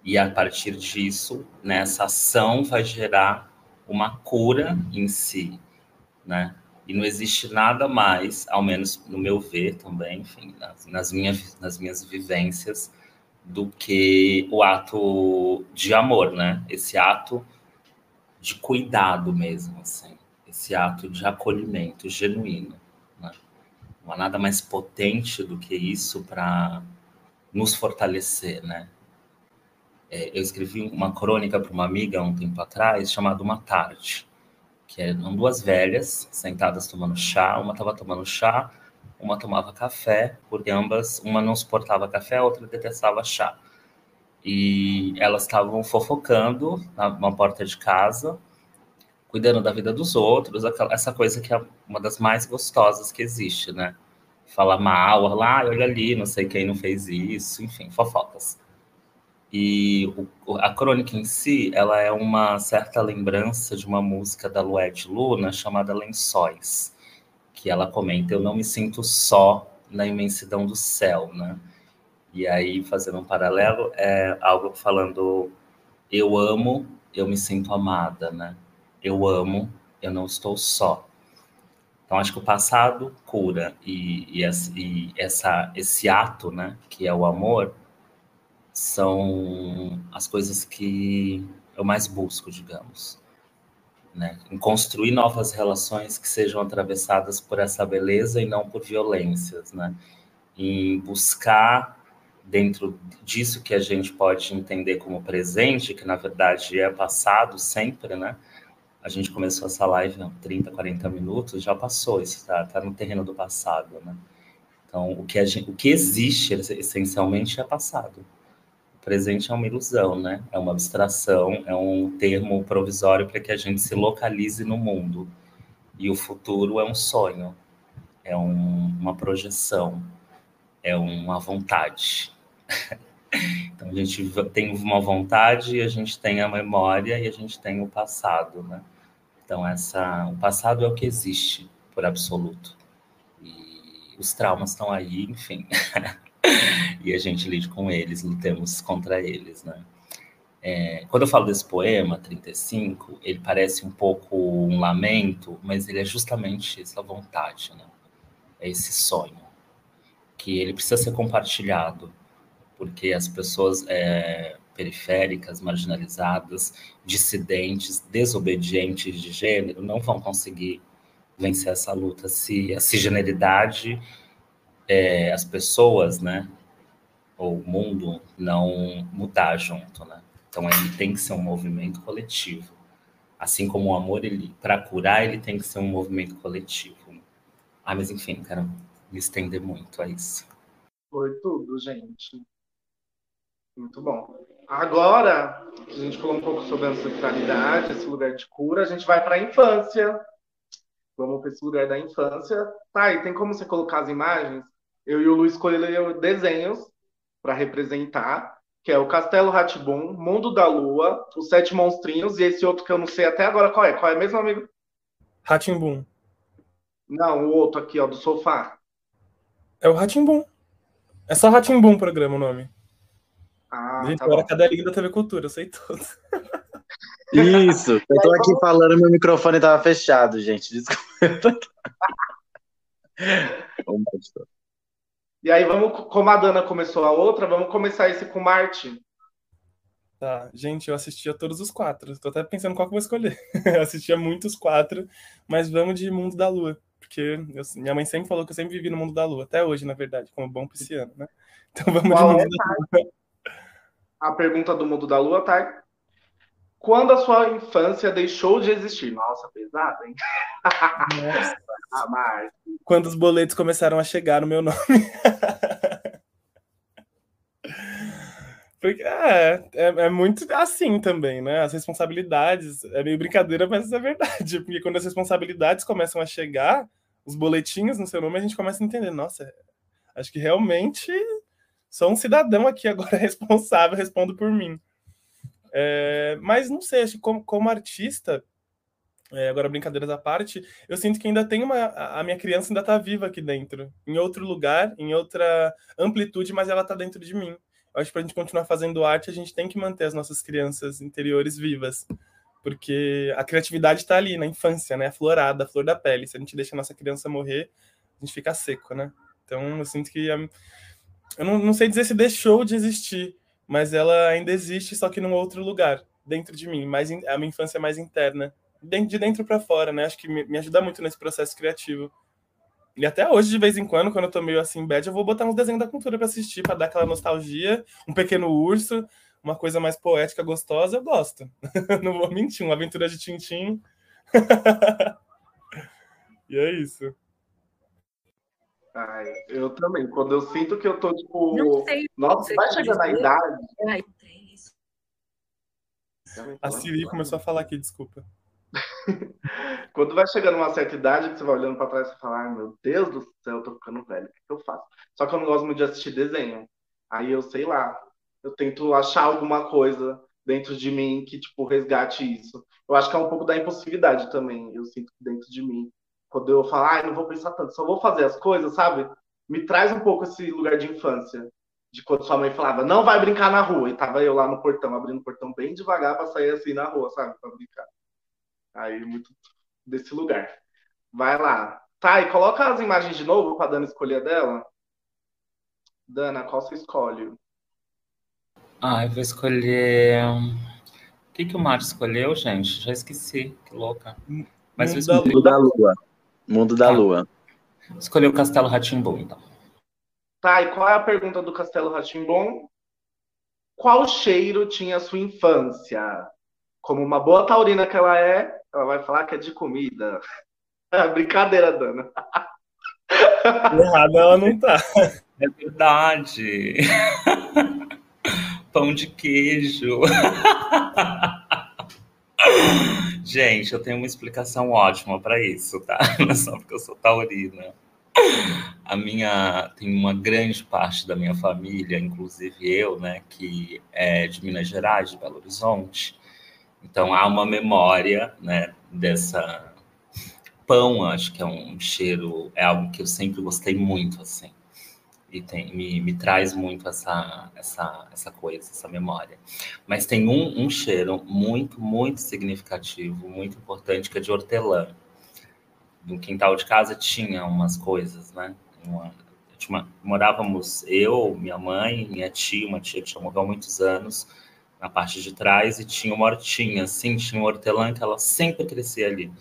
E a partir disso, nessa ação vai gerar uma cura em si, né? E não existe nada mais, ao menos no meu ver também, enfim, nas, nas, minhas, nas minhas vivências, do que o ato de amor, né? Esse ato de cuidado mesmo, assim. Esse ato de acolhimento genuíno. Não há nada mais potente do que isso para nos fortalecer, né? É, eu escrevi uma crônica para uma amiga um tempo atrás chamada Uma Tarde. que eram duas velhas sentadas tomando chá, uma estava tomando chá, uma tomava café, porque ambas, uma não suportava café, a outra detestava chá. E elas estavam fofocando na, na porta de casa, cuidando da vida dos outros, essa coisa que é uma das mais gostosas que existe, né? Falar mal, lá, olha ali, não sei quem não fez isso, enfim, fofocas. E o, a crônica em si, ela é uma certa lembrança de uma música da Lued Luna chamada Lençóis, que ela comenta: Eu não me sinto só na imensidão do céu, né? E aí, fazendo um paralelo, é algo falando: Eu amo, eu me sinto amada, né? Eu amo, eu não estou só. Então, acho que o passado cura e, e, e essa, esse ato, né, que é o amor, são as coisas que eu mais busco, digamos. Né? Em construir novas relações que sejam atravessadas por essa beleza e não por violências, né? Em buscar dentro disso que a gente pode entender como presente, que na verdade é passado sempre, né? A gente começou essa live há 30, 40 minutos, já passou, isso está tá no terreno do passado, né? Então, o que, gente, o que existe essencialmente é passado presente é uma ilusão, né? É uma abstração, é um termo provisório para que a gente se localize no mundo. E o futuro é um sonho, é um, uma projeção, é uma vontade. <laughs> então a gente tem uma vontade, a gente tem a memória e a gente tem o passado, né? Então essa, o passado é o que existe por absoluto. E os traumas estão aí, enfim. <laughs> e a gente lide com eles, lutemos contra eles, né? É, quando eu falo desse poema, 35, ele parece um pouco um lamento, mas ele é justamente essa vontade, né? É esse sonho, que ele precisa ser compartilhado, porque as pessoas é, periféricas, marginalizadas, dissidentes, desobedientes de gênero não vão conseguir vencer essa luta se a cisgeneridade é, as pessoas, né, ou o mundo não mudar junto, né? Então ele tem que ser um movimento coletivo. Assim como o amor, ele para curar, ele tem que ser um movimento coletivo. Ah, mas enfim, quero me estender muito a isso. Foi tudo, gente. Muito bom. Agora, a gente falou um pouco sobre a ancestralidade, esse lugar de cura, a gente vai para a infância. Vamos para esse lugar da infância. Tá, e tem como você colocar as imagens? eu e o Lu escolheram desenhos para representar, que é o Castelo Ratibum, Mundo da Lua, os Sete Monstrinhos e esse outro que eu não sei até agora qual é. Qual é mesmo, amigo? Ratimbum. Não, o outro aqui, ó, do sofá. É o Ratimbum. É só Ratimbum o programa, o nome. Ah, Gente, tá eu era bom. cadelinha da TV Cultura, eu sei tudo. Isso, eu tô aqui falando, meu microfone tava fechado, gente. Desculpa. <laughs> E aí vamos, como a Dana começou a outra, vamos começar esse com Marte. Tá, gente, eu assistia todos os quatro. Tô até pensando qual que eu vou escolher. <laughs> eu assistia muitos quatro, mas vamos de Mundo da Lua. Porque eu- minha mãe sempre falou que eu sempre vivi no mundo da lua, até hoje, na verdade, como bom pisciano, né? Então vamos Qual de é, mundo da lua. A pergunta do mundo da Lua, tá? Quando a sua infância deixou de existir? Nossa, pesado, hein? Nossa. <laughs> Ah. Quando os boletos começaram a chegar no meu nome. <laughs> Porque é, é, é muito assim também, né? As responsabilidades, é meio brincadeira, mas é verdade. Porque quando as responsabilidades começam a chegar, os boletinhos no seu nome, a gente começa a entender, nossa, acho que realmente sou um cidadão aqui agora <laughs> responsável, respondo por mim. É, mas não sei, acho como, como artista, é, agora brincadeiras à parte, eu sinto que ainda tem uma. A minha criança ainda está viva aqui dentro, em outro lugar, em outra amplitude, mas ela está dentro de mim. Eu acho que para a gente continuar fazendo arte, a gente tem que manter as nossas crianças interiores vivas. Porque a criatividade está ali, na infância, né? Aflorada, a flor da pele. Se a gente deixa a nossa criança morrer, a gente fica seco, né? Então eu sinto que. a- Eu não, não sei dizer se deixou de existir, mas ela ainda existe, só que num outro lugar, dentro de mim. Mais in- a minha infância é mais interna. De dentro para fora, né? Acho que me, me ajuda muito nesse processo criativo. E até hoje, de vez em quando, quando eu tô meio assim, bad, eu vou botar uns desenhos da cultura para assistir, para dar aquela nostalgia, um pequeno urso, uma coisa mais poética, gostosa, eu gosto. <laughs> Não vou mentir, uma aventura de Tintim <laughs> e é isso. Ai, eu também. Quando eu sinto que eu tô, tipo. Não sei. Nossa, vai chegando na idade. Ai, tem isso. A Siri começou a falar aqui, desculpa. <laughs> Quando vai chegando uma certa idade, que você vai olhando pra trás e fala, ai meu Deus do céu, eu tô ficando velho, o que, que eu faço? Só que eu não gosto muito de assistir desenho. Aí eu sei lá, eu tento achar alguma coisa dentro de mim que, tipo, resgate isso. Eu acho que é um pouco da impulsividade também, eu sinto dentro de mim. Quando eu falo, ai, não vou pensar tanto, só vou fazer as coisas, sabe? Me traz um pouco esse lugar de infância. De quando sua mãe falava, não vai brincar na rua. E tava eu lá no portão, abrindo o portão bem devagar pra sair assim na rua, sabe? Pra brincar. Aí, muito desse lugar. Vai lá. Tá, e coloca as imagens de novo pra Dana escolher dela. Dana, qual você escolhe? Ah, eu vou escolher. O que, que o Mário escolheu, gente? Já esqueci, que louca. Mas eu Mundo da escolhi... Da Lua. Mundo da Lua. escolhi o Castelo Ratimbu, então. Tá, e qual é a pergunta do Castelo Ratimbom? Qual cheiro tinha a sua infância? Como uma boa taurina que ela é, ela vai falar que é de comida. <laughs> Brincadeira, Dana. <laughs> Errada ela não tá. É verdade. <laughs> Pão de queijo. Gente, eu tenho uma explicação ótima para isso, tá? <laughs> Não é só porque eu sou taurina. A minha tem uma grande parte da minha família, inclusive eu, né, que é de Minas Gerais, de Belo Horizonte. Então há uma memória, né, dessa pão, acho que é um cheiro, é algo que eu sempre gostei muito, assim e tem, me, me traz muito essa, essa, essa coisa, essa memória. Mas tem um, um cheiro muito, muito significativo, muito importante, que é de hortelã. No quintal de casa tinha umas coisas, né? Uma, uma, morávamos eu, minha mãe, minha tia, uma tia que já morreu há muitos anos, na parte de trás, e tinha uma hortinha, assim, tinha um hortelã que ela sempre crescia ali.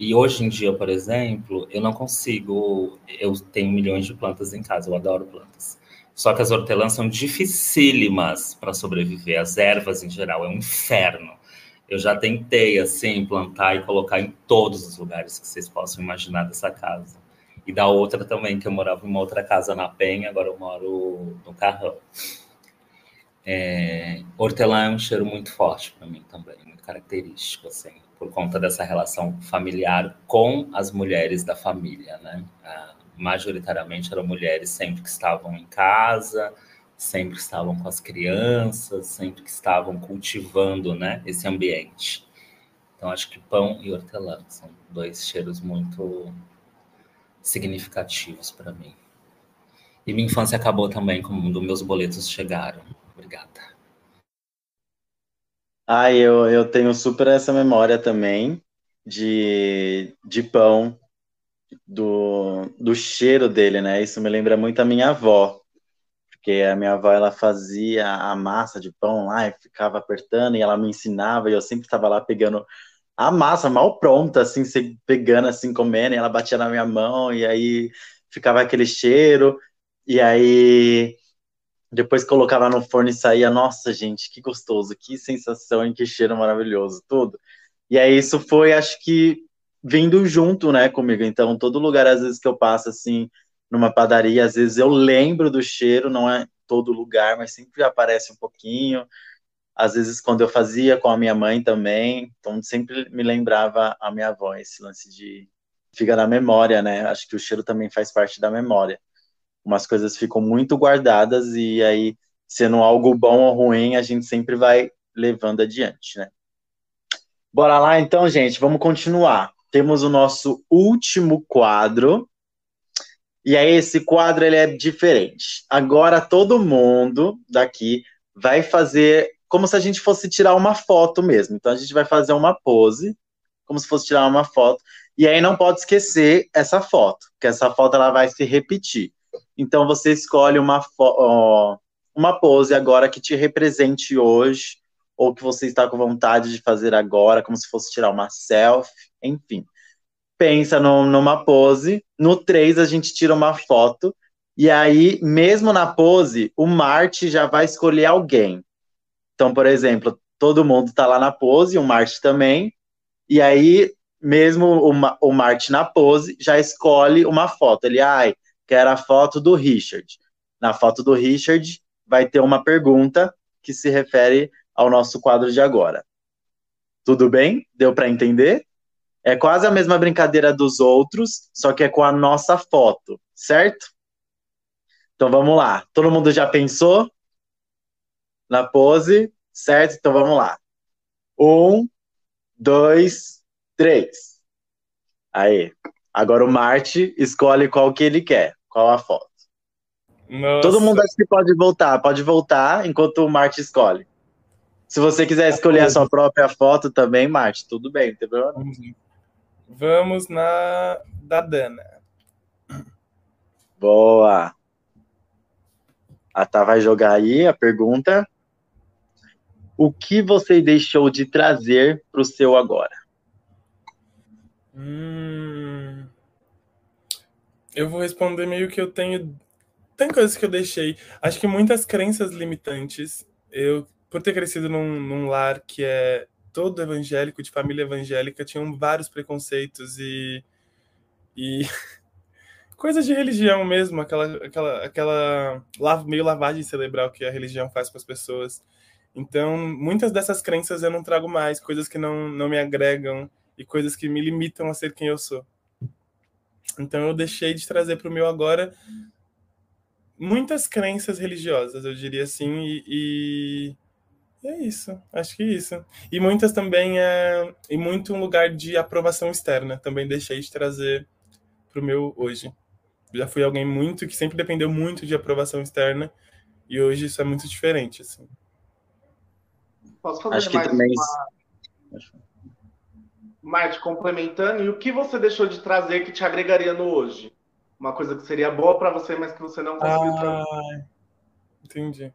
E hoje em dia, por exemplo, eu não consigo. Eu tenho milhões de plantas em casa, eu adoro plantas. Só que as hortelãs são dificílimas para sobreviver, as ervas em geral, é um inferno. Eu já tentei, assim, plantar e colocar em todos os lugares que vocês possam imaginar dessa casa. E da outra também, que eu morava em uma outra casa na Penha, agora eu moro no Carrão. É, hortelã é um cheiro muito forte para mim também, muito característico, assim por conta dessa relação familiar com as mulheres da família, né? Ah, majoritariamente eram mulheres sempre que estavam em casa, sempre que estavam com as crianças, sempre que estavam cultivando, né, esse ambiente. Então acho que pão e hortelã são dois cheiros muito significativos para mim. E minha infância acabou também quando meus boletos chegaram. Obrigada. Ah, eu, eu tenho super essa memória também de, de pão, do, do cheiro dele, né? Isso me lembra muito a minha avó, porque a minha avó ela fazia a massa de pão lá e ficava apertando e ela me ensinava e eu sempre estava lá pegando a massa mal pronta, assim, pegando, assim, comendo, e ela batia na minha mão e aí ficava aquele cheiro e aí depois colocava no forno e saía, nossa, gente, que gostoso, que sensação e que cheiro maravilhoso, tudo. E aí isso foi, acho que, vindo junto, né, comigo. Então, todo lugar, às vezes, que eu passo, assim, numa padaria, às vezes eu lembro do cheiro, não é todo lugar, mas sempre aparece um pouquinho. Às vezes, quando eu fazia com a minha mãe também, então sempre me lembrava a minha avó, esse lance de. Fica na memória, né? Acho que o cheiro também faz parte da memória umas coisas ficam muito guardadas e aí, sendo algo bom ou ruim, a gente sempre vai levando adiante, né? Bora lá então, gente, vamos continuar. Temos o nosso último quadro. E aí esse quadro ele é diferente. Agora todo mundo daqui vai fazer como se a gente fosse tirar uma foto mesmo. Então a gente vai fazer uma pose, como se fosse tirar uma foto. E aí não pode esquecer essa foto, porque essa foto ela vai se repetir. Então você escolhe uma, uma pose agora que te represente hoje, ou que você está com vontade de fazer agora, como se fosse tirar uma selfie, enfim. Pensa no, numa pose, no 3 a gente tira uma foto, e aí, mesmo na pose, o Marte já vai escolher alguém. Então, por exemplo, todo mundo está lá na pose, o Marte também, e aí mesmo o, o Marte na pose, já escolhe uma foto. Ele, ai, quero a foto do Richard. Na foto do Richard vai ter uma pergunta que se refere ao nosso quadro de agora. Tudo bem? Deu para entender? É quase a mesma brincadeira dos outros, só que é com a nossa foto, certo? Então vamos lá. Todo mundo já pensou na pose, certo? Então vamos lá. Um, dois, três. Aí. Agora o Marte escolhe qual que ele quer, qual a foto. Nossa. Todo mundo acha que pode voltar, pode voltar enquanto o Marte escolhe. Se você quiser escolher a sua própria foto também, Marte, tudo bem, não tem problema. Vamos na da Dana. Boa. A Tá vai jogar aí a pergunta. O que você deixou de trazer para o seu agora? Hum, eu vou responder meio que eu tenho. Tem coisas que eu deixei. Acho que muitas crenças limitantes. Eu, por ter crescido num, num lar que é todo evangélico, de família evangélica, tinham vários preconceitos e, e <laughs> coisas de religião mesmo, aquela, aquela, aquela meio lavagem cerebral que a religião faz com as pessoas. Então, muitas dessas crenças eu não trago mais, coisas que não, não me agregam e coisas que me limitam a ser quem eu sou. Então, eu deixei de trazer para o meu agora muitas crenças religiosas, eu diria assim, e, e e é isso, acho que é isso. E muitas também é. E muito um lugar de aprovação externa. Também deixei de trazer pro meu hoje. Já fui alguém muito que sempre dependeu muito de aprovação externa. E hoje isso é muito diferente, assim. Posso fazer acho mais que também... uma... Marte, complementando, e o que você deixou de trazer que te agregaria no hoje? Uma coisa que seria boa para você, mas que você não conseguiu ah, trazer. Entendi.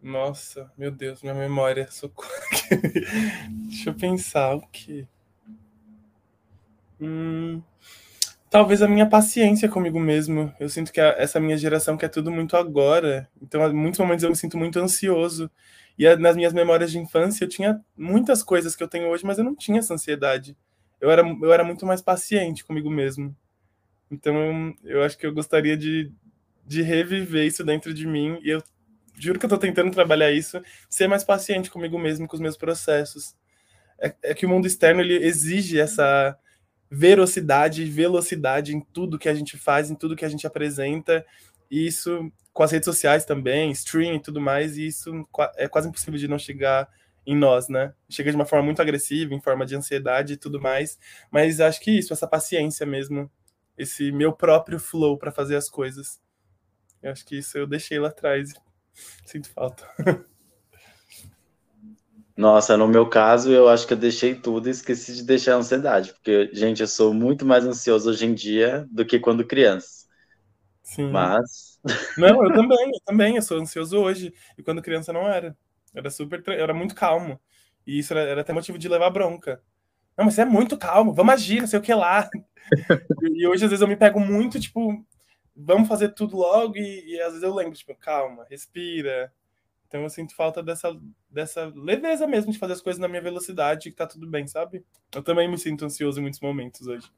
Nossa, meu Deus, minha memória. Socorro. <laughs> Deixa eu pensar o que. Hum, talvez a minha paciência comigo mesmo. Eu sinto que a, essa minha geração quer tudo muito agora. Então, em muitos momentos eu me sinto muito ansioso. E a, nas minhas memórias de infância eu tinha muitas coisas que eu tenho hoje, mas eu não tinha essa ansiedade. Eu era, eu era muito mais paciente comigo mesmo. Então, eu, eu acho que eu gostaria de, de reviver isso dentro de mim. E eu juro que eu tô tentando trabalhar isso, ser mais paciente comigo mesmo, com os meus processos. É, é que o mundo externo ele exige essa velocidade e velocidade em tudo que a gente faz, em tudo que a gente apresenta, e isso com as redes sociais também, streaming e tudo mais, e isso é quase impossível de não chegar em nós, né? Chega de uma forma muito agressiva, em forma de ansiedade e tudo mais, mas acho que isso, essa paciência mesmo, esse meu próprio flow para fazer as coisas. Eu acho que isso eu deixei lá atrás Sinto falta. <laughs> Nossa, no meu caso, eu acho que eu deixei tudo e esqueci de deixar a ansiedade, porque, gente, eu sou muito mais ansioso hoje em dia do que quando criança. Sim. Mas. <laughs> Não, eu também, eu também, eu sou ansioso hoje. E quando criança não era. Era super. Era muito calmo. E isso era, era até motivo de levar bronca. Não, mas você é muito calmo, vamos agir, não sei o que lá. <laughs> e hoje, às vezes, eu me pego muito, tipo, vamos fazer tudo logo e, e, às vezes eu lembro, tipo, calma, respira. Então eu sinto falta dessa, dessa leveza mesmo de fazer as coisas na minha velocidade, que tá tudo bem, sabe? Eu também me sinto ansioso em muitos momentos hoje.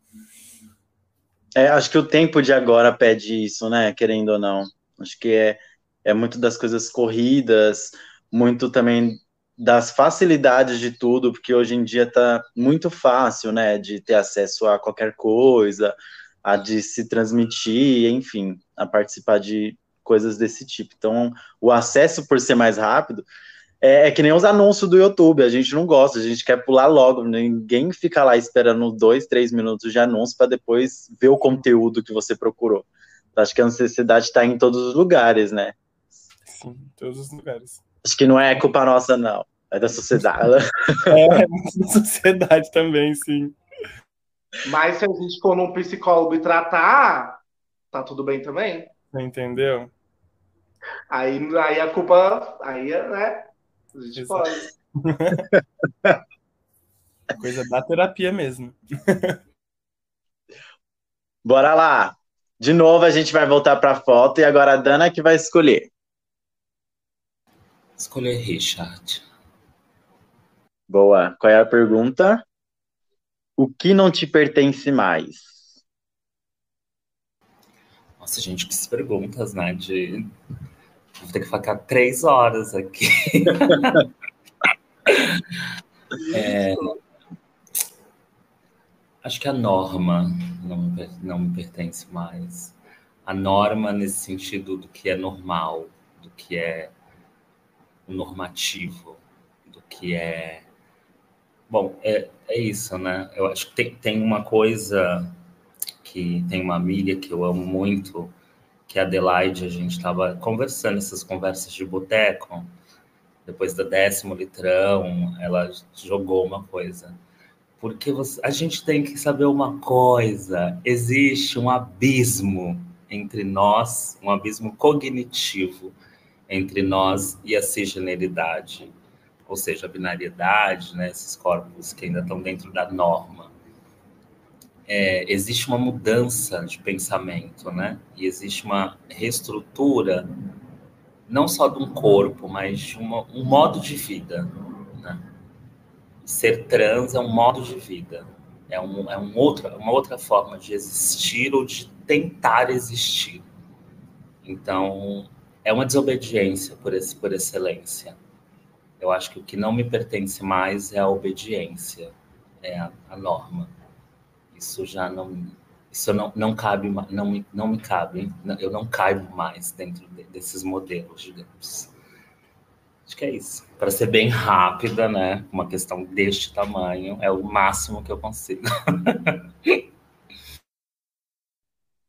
É, acho que o tempo de agora pede isso, né? Querendo ou não. Acho que é, é muito das coisas corridas, muito também das facilidades de tudo, porque hoje em dia tá muito fácil, né? De ter acesso a qualquer coisa, a de se transmitir, enfim, a participar de coisas desse tipo. Então, o acesso por ser mais rápido é, é, que nem os anúncios do YouTube, a gente não gosta, a gente quer pular logo, ninguém fica lá esperando dois, três minutos de anúncio para depois ver o conteúdo que você procurou. Então, acho que a necessidade está em todos os lugares, né? Sim, em todos os lugares. Acho que não é culpa nossa, não. É da sociedade. <laughs> é, é da sociedade também, sim. Mas se a gente for num psicólogo e tratar, tá tudo bem também. Entendeu? Aí, aí a culpa. Aí, né? A gente Exato. pode. <laughs> Coisa da terapia mesmo. <laughs> Bora lá. De novo a gente vai voltar para a foto e agora a Dana que vai escolher. Escolher Richard. Boa. Qual é a pergunta? O que não te pertence mais? Nossa, gente, que perguntas, né? De... Vou ter que ficar três horas aqui. <laughs> é... Acho que a norma não me, não me pertence mais. A norma nesse sentido do que é normal, do que é o normativo, do que é. Bom, é, é isso, né? Eu acho que tem, tem uma coisa que tem uma amiga que eu amo muito, que a Adelaide, a gente estava conversando essas conversas de boteco, depois do décimo litrão, ela jogou uma coisa. Porque você, a gente tem que saber uma coisa: existe um abismo entre nós, um abismo cognitivo entre nós e a cisgeneridade, ou seja, a binariedade, né, esses corpos que ainda estão dentro da norma é, existe uma mudança de pensamento, né? E existe uma reestrutura, não só de um corpo, mas de uma, um modo de vida. Né? Ser trans é um modo de vida, é, um, é um outra, uma outra forma de existir ou de tentar existir. Então, é uma desobediência por, esse, por excelência. Eu acho que o que não me pertence mais é a obediência, é a, a norma. Isso já não, isso não, não cabe, não me, não me cabe, eu não caibo mais dentro de, desses modelos, digamos. Acho que é isso. Para ser bem rápida, né? Uma questão deste tamanho, é o máximo que eu consigo. <laughs>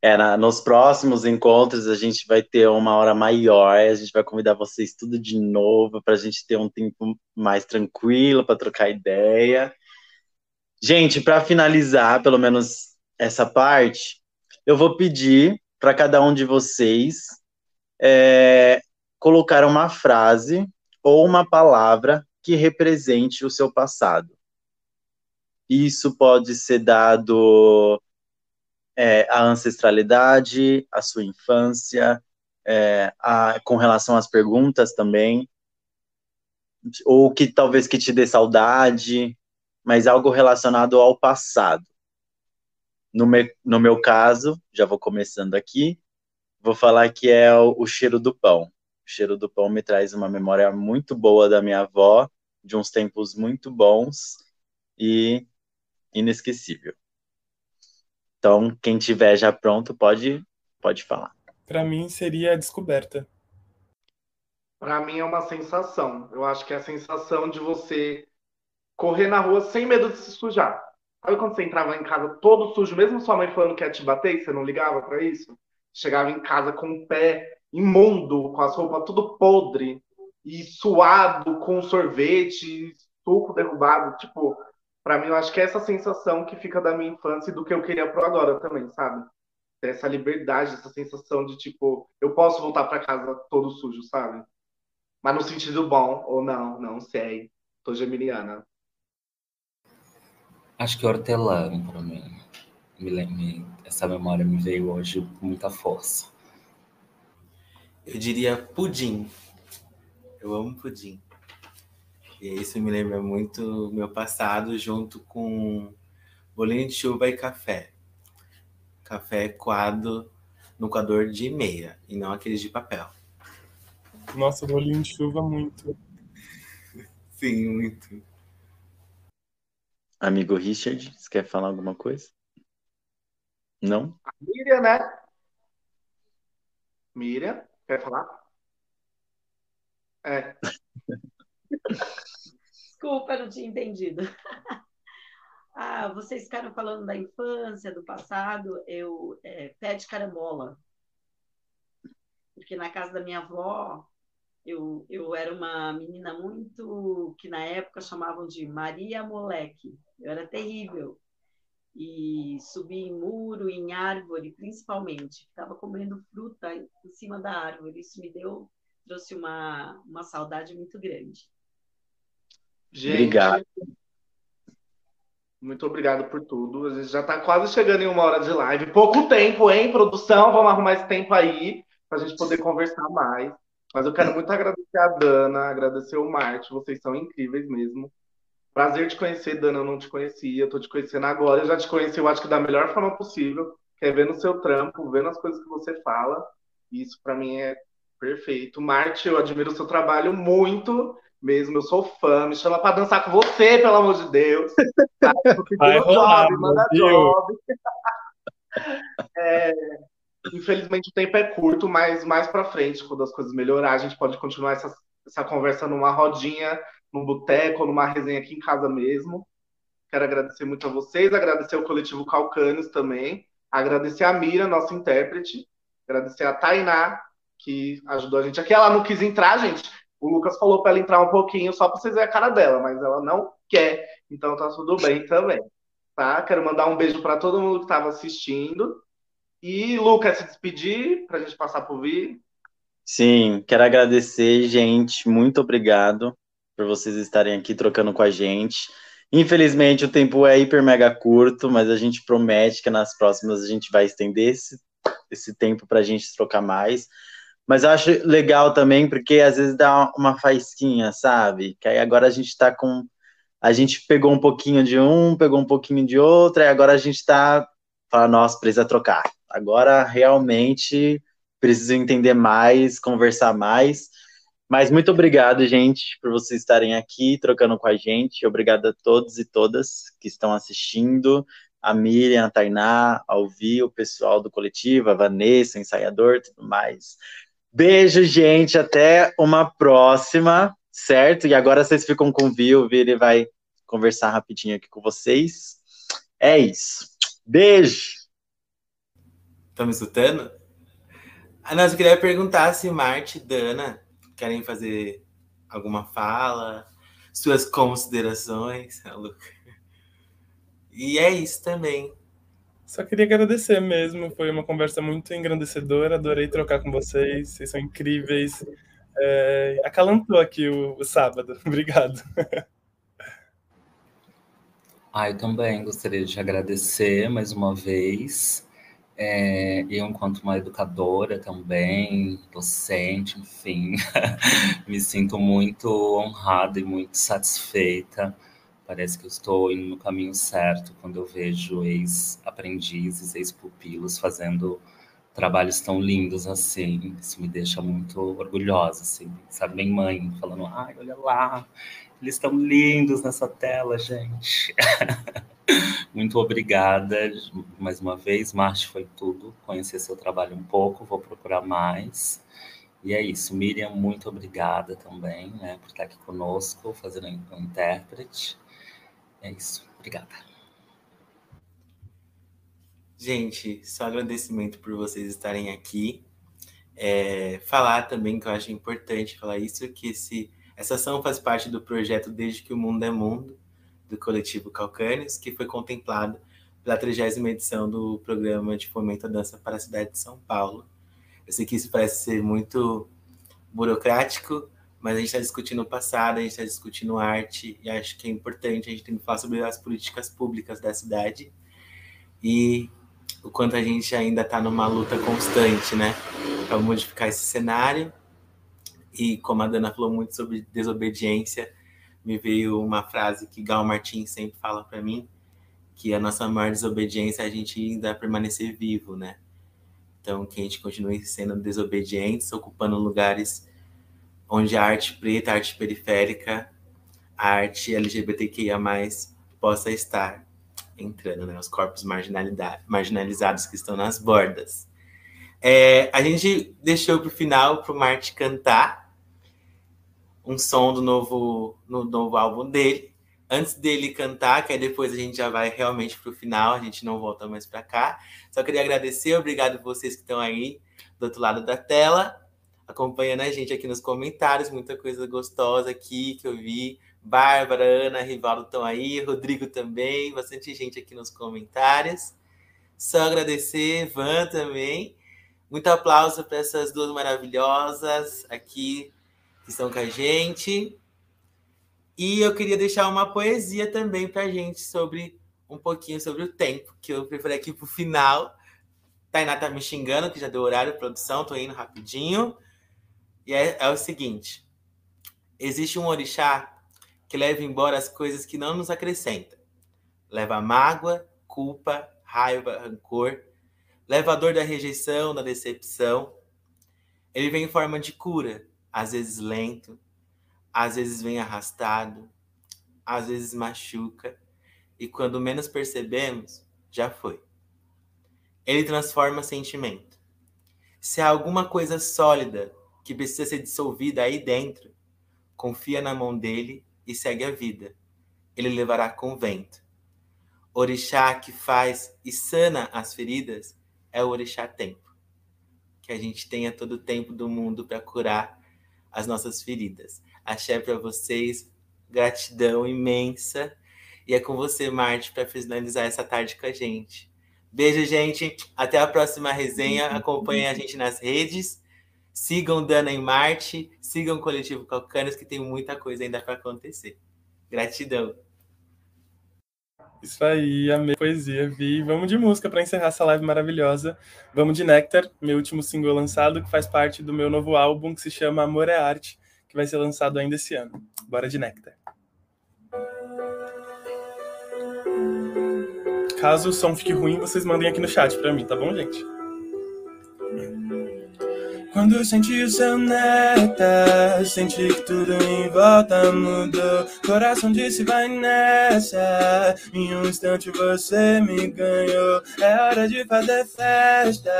É, na, nos próximos encontros a gente vai ter uma hora maior, a gente vai convidar vocês tudo de novo para a gente ter um tempo mais tranquilo para trocar ideia. Gente, para finalizar, pelo menos essa parte, eu vou pedir para cada um de vocês é, colocar uma frase ou uma palavra que represente o seu passado. Isso pode ser dado é, à ancestralidade, à sua infância, é, a, com relação às perguntas também, ou que talvez que te dê saudade, mas algo relacionado ao passado. No, me, no meu caso, já vou começando aqui, vou falar que é o, o cheiro do pão. O cheiro do pão me traz uma memória muito boa da minha avó, de uns tempos muito bons e inesquecível. Então, quem tiver já pronto, pode, pode falar. Para mim, seria a descoberta. Para mim, é uma sensação. Eu acho que é a sensação de você correr na rua sem medo de se sujar. Sabe quando você entrava em casa todo sujo, mesmo sua mãe falando que ia te bater você não ligava para isso? Chegava em casa com o pé imundo, com as roupas tudo podre e suado, com sorvete, suco derrubado. Tipo, para mim, eu acho que é essa sensação que fica da minha infância e do que eu queria pro agora também, sabe? Essa liberdade, essa sensação de tipo, eu posso voltar para casa todo sujo, sabe? Mas no sentido bom, ou não, não sei. Tô geminiana. Acho que hortelã, para mim. Me, me, essa memória me veio hoje com muita força. Eu diria pudim. Eu amo pudim. E isso me lembra muito meu passado junto com bolinho de chuva e café. Café coado no coador de meia e não aqueles de papel. Nossa, bolinho de chuva muito. <laughs> Sim, muito. Amigo Richard, você quer falar alguma coisa? Não? A Miriam, né? Miriam, quer falar? É. <laughs> Desculpa, não tinha entendido. <laughs> ah, vocês ficaram falando da infância, do passado. Eu é, pé de carambola. Porque na casa da minha avó eu, eu era uma menina muito que na época chamavam de Maria Moleque. Eu era terrível. E subia em muro, em árvore, principalmente. Ficava comendo fruta em cima da árvore. Isso me deu, trouxe uma, uma saudade muito grande. Gente, obrigado. Muito obrigado por tudo. A gente já está quase chegando em uma hora de live. Pouco tempo, hein, produção? Vamos arrumar esse tempo aí para a gente poder conversar mais. Mas eu quero muito agradecer a Dana, agradecer o Marte, vocês são incríveis mesmo. Prazer te conhecer, Dana. Eu não te conhecia, eu tô te conhecendo agora. Eu já te conheci, eu acho que da melhor forma possível, que é vendo o seu trampo, vendo as coisas que você fala. Isso para mim é perfeito. Marte, eu admiro o seu trabalho muito mesmo. Eu sou fã. Me chama para dançar com você, pelo amor de Deus. <laughs> Tá? Vai rolar, job, manda <laughs> job. é, infelizmente o tempo é curto, mas mais para frente, quando as coisas melhorar, a gente pode continuar essa, essa conversa numa rodinha num boteco, numa resenha aqui em casa mesmo. Quero agradecer muito a vocês, agradecer ao coletivo Calcânios também, agradecer a Mira, nossa intérprete, agradecer a Tainá, que ajudou a gente aqui. Ela não quis entrar, gente. O Lucas falou para ela entrar um pouquinho só para vocês verem a cara dela, mas ela não quer, então tá tudo bem também. Tá? Quero mandar um beijo para todo mundo que estava assistindo. E Lucas, se despedir para a gente passar por vir. Sim, quero agradecer, gente. Muito obrigado por vocês estarem aqui trocando com a gente. Infelizmente, o tempo é hiper mega curto, mas a gente promete que nas próximas a gente vai estender esse, esse tempo para a gente trocar mais. Mas eu acho legal também, porque às vezes dá uma faísquinha, sabe? Que aí agora a gente está com. A gente pegou um pouquinho de um, pegou um pouquinho de outro, e agora a gente está falando, nossa, precisa trocar. Agora realmente preciso entender mais, conversar mais. Mas muito obrigado, gente, por vocês estarem aqui trocando com a gente. Obrigado a todos e todas que estão assistindo. A Miriam, a Tainá, a Alvi, o pessoal do coletivo, a Vanessa, ensaiador, tudo mais. Beijo, gente. Até uma próxima, certo? E agora vocês ficam com o Vi, o Vi ele vai conversar rapidinho aqui com vocês. É isso. Beijo. Estão me escutando? Ah, não, eu queria perguntar se Marte Dana querem fazer alguma fala, suas considerações, <laughs> Luca. E é isso também. Só queria agradecer mesmo, foi uma conversa muito engrandecedora, adorei trocar com vocês, vocês são incríveis. É, acalantou aqui o, o sábado, <laughs> obrigado. Ah, eu também gostaria de agradecer mais uma vez. É, eu, enquanto uma educadora também, docente, enfim, <laughs> me sinto muito honrada e muito satisfeita. Parece que eu estou indo no caminho certo quando eu vejo ex-aprendizes, ex-pupilos fazendo trabalhos tão lindos assim. Isso me deixa muito orgulhosa, assim, sabe? Minha mãe falando, ai, olha lá, eles estão lindos nessa tela, gente. <laughs> <laughs> Muito obrigada mais uma vez. Marte foi tudo. Conhecer seu trabalho um pouco, vou procurar mais. E é isso. Miriam, muito obrigada também né, por estar aqui conosco, fazendo um intérprete. É isso. Obrigada. Gente, só agradecimento por vocês estarem aqui. É, falar também que eu acho importante falar isso, que esse, essa ação faz parte do projeto Desde que o Mundo é Mundo, do coletivo Calcânios, que foi contemplado pela 30 edição do programa de fomento à dança para a cidade de São Paulo. Eu sei que isso parece ser muito burocrático, mas a gente está discutindo o passado, a gente está discutindo arte, e acho que é importante a gente falar sobre as políticas públicas da cidade e o quanto a gente ainda está numa luta constante, né, para modificar esse cenário. E como a Dana falou muito sobre desobediência, me veio uma frase que Gal Martins sempre fala para mim, que a nossa maior desobediência é a gente ainda permanecer vivo, né? Então, que a gente continue sendo desobedientes, ocupando lugares onde a arte preta, a arte periférica, a arte LGBTQIA+, possa estar entrando, né? Os corpos marginalizados que estão nas bordas. É, a gente deixou para o final para o Marte cantar, um som do novo, no novo álbum dele. Antes dele cantar, que aí depois a gente já vai realmente para o final, a gente não volta mais para cá. Só queria agradecer, obrigado vocês que estão aí do outro lado da tela, acompanhando a gente aqui nos comentários, muita coisa gostosa aqui que eu vi. Bárbara, Ana, Rivaldo estão aí, Rodrigo também, bastante gente aqui nos comentários. Só agradecer, Van também. Muito aplauso para essas duas maravilhosas aqui que estão com a gente. E eu queria deixar uma poesia também para a gente sobre um pouquinho sobre o tempo, que eu preparei aqui para o final. Tainá tá me xingando, que já deu horário produção, tô indo rapidinho. E é, é o seguinte: existe um orixá que leva embora as coisas que não nos acrescentam. Leva mágoa, culpa, raiva, rancor, leva a dor da rejeição, da decepção. Ele vem em forma de cura, às vezes lento, às vezes vem arrastado, às vezes machuca, e quando menos percebemos, já foi. Ele transforma sentimento. Se há alguma coisa sólida que precisa ser dissolvida aí dentro, confia na mão dele e segue a vida. Ele levará com vento. Orixá que faz e sana as feridas é o orixá tempo. Que a gente tenha todo o tempo do mundo para curar as nossas feridas. Axé para vocês, gratidão imensa. E é com você, Marte, para finalizar essa tarde com a gente. Beijo, gente. Até a próxima resenha. Acompanhem a gente nas redes. Sigam Dana em Marte. Sigam o Coletivo Calcânios, que tem muita coisa ainda para acontecer. Gratidão. Isso aí, amei poesia, Vi. Vamos de música para encerrar essa live maravilhosa. Vamos de Nectar, meu último single lançado, que faz parte do meu novo álbum que se chama Amor é Arte, que vai ser lançado ainda esse ano. Bora de Nectar. Caso o som fique ruim, vocês mandem aqui no chat para mim, tá bom, gente? Quando senti o seu néctar, senti que tudo em volta mudou. Coração disse vai nessa. Em um instante você me ganhou. É hora de fazer festa.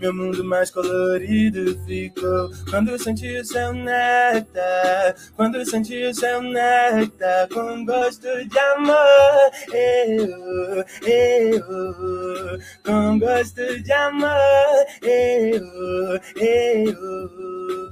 Meu mundo mais colorido ficou. Quando senti o seu néctar, quando senti o seu néctar, com gosto de amor. Eu, eu, com gosto de amor. Eu, eu. oh.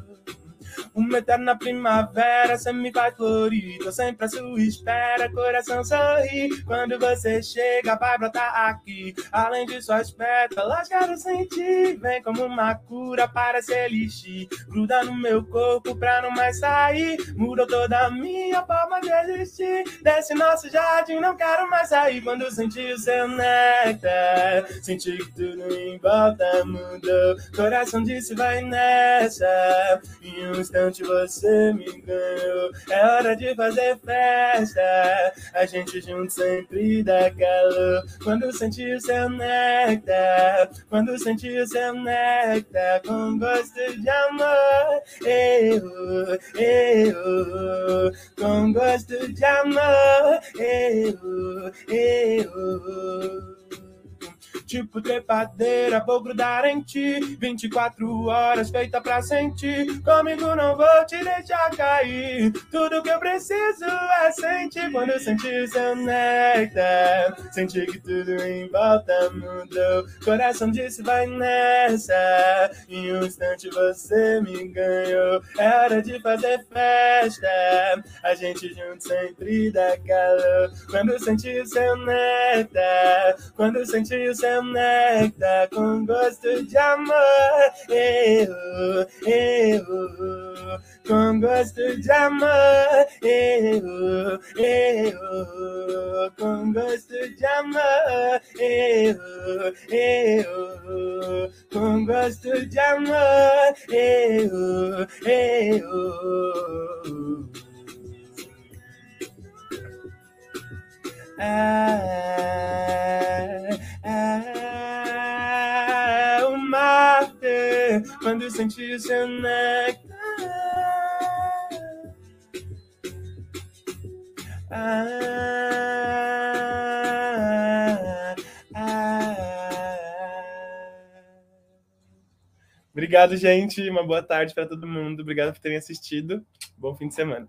Uma eterna primavera, você me faz florir. Tô sempre à sua espera, coração sorri. Quando você chega, vai brotar aqui. Além de suas pétalas, quero sentir. Vem como uma cura para se elixir. Gruda no meu corpo pra não mais sair. Mudou toda a minha forma de existir. Desse nosso jardim, não quero mais sair. Quando senti o seu néctar, senti que tudo em volta mudou. Coração disse, vai nessa. Em um instante você me ganhou. É hora de fazer festa. A gente junto sempre dá calor. Quando senti o seu néctar, quando senti o seu néctar com gosto de amor. Eu, eu, com gosto de amor. Eu, eu tipo trepadeira, vou grudar em ti. 24 horas feita pra sentir. Comigo não vou te deixar cair. Tudo que eu preciso é sentir. Quando eu sentir seu néctar, sentir que tudo em volta mudou. Coração disse vai nessa. Em um instante você me ganhou. É hora de fazer festa. A gente junto sempre dá calor. Quando eu sentir seu néctar, quando eu o seu néctar com gosto de amor. Eu, eu, com gosto de amor. Eu, eu, com gosto de amor. Eu, eu, com gosto de amor. Eu, eu. É, é o mate quando senti seu néctar. Ah, ah, Obrigado, gente. Uma boa tarde para todo mundo. Obrigado por terem assistido. Bom fim de semana.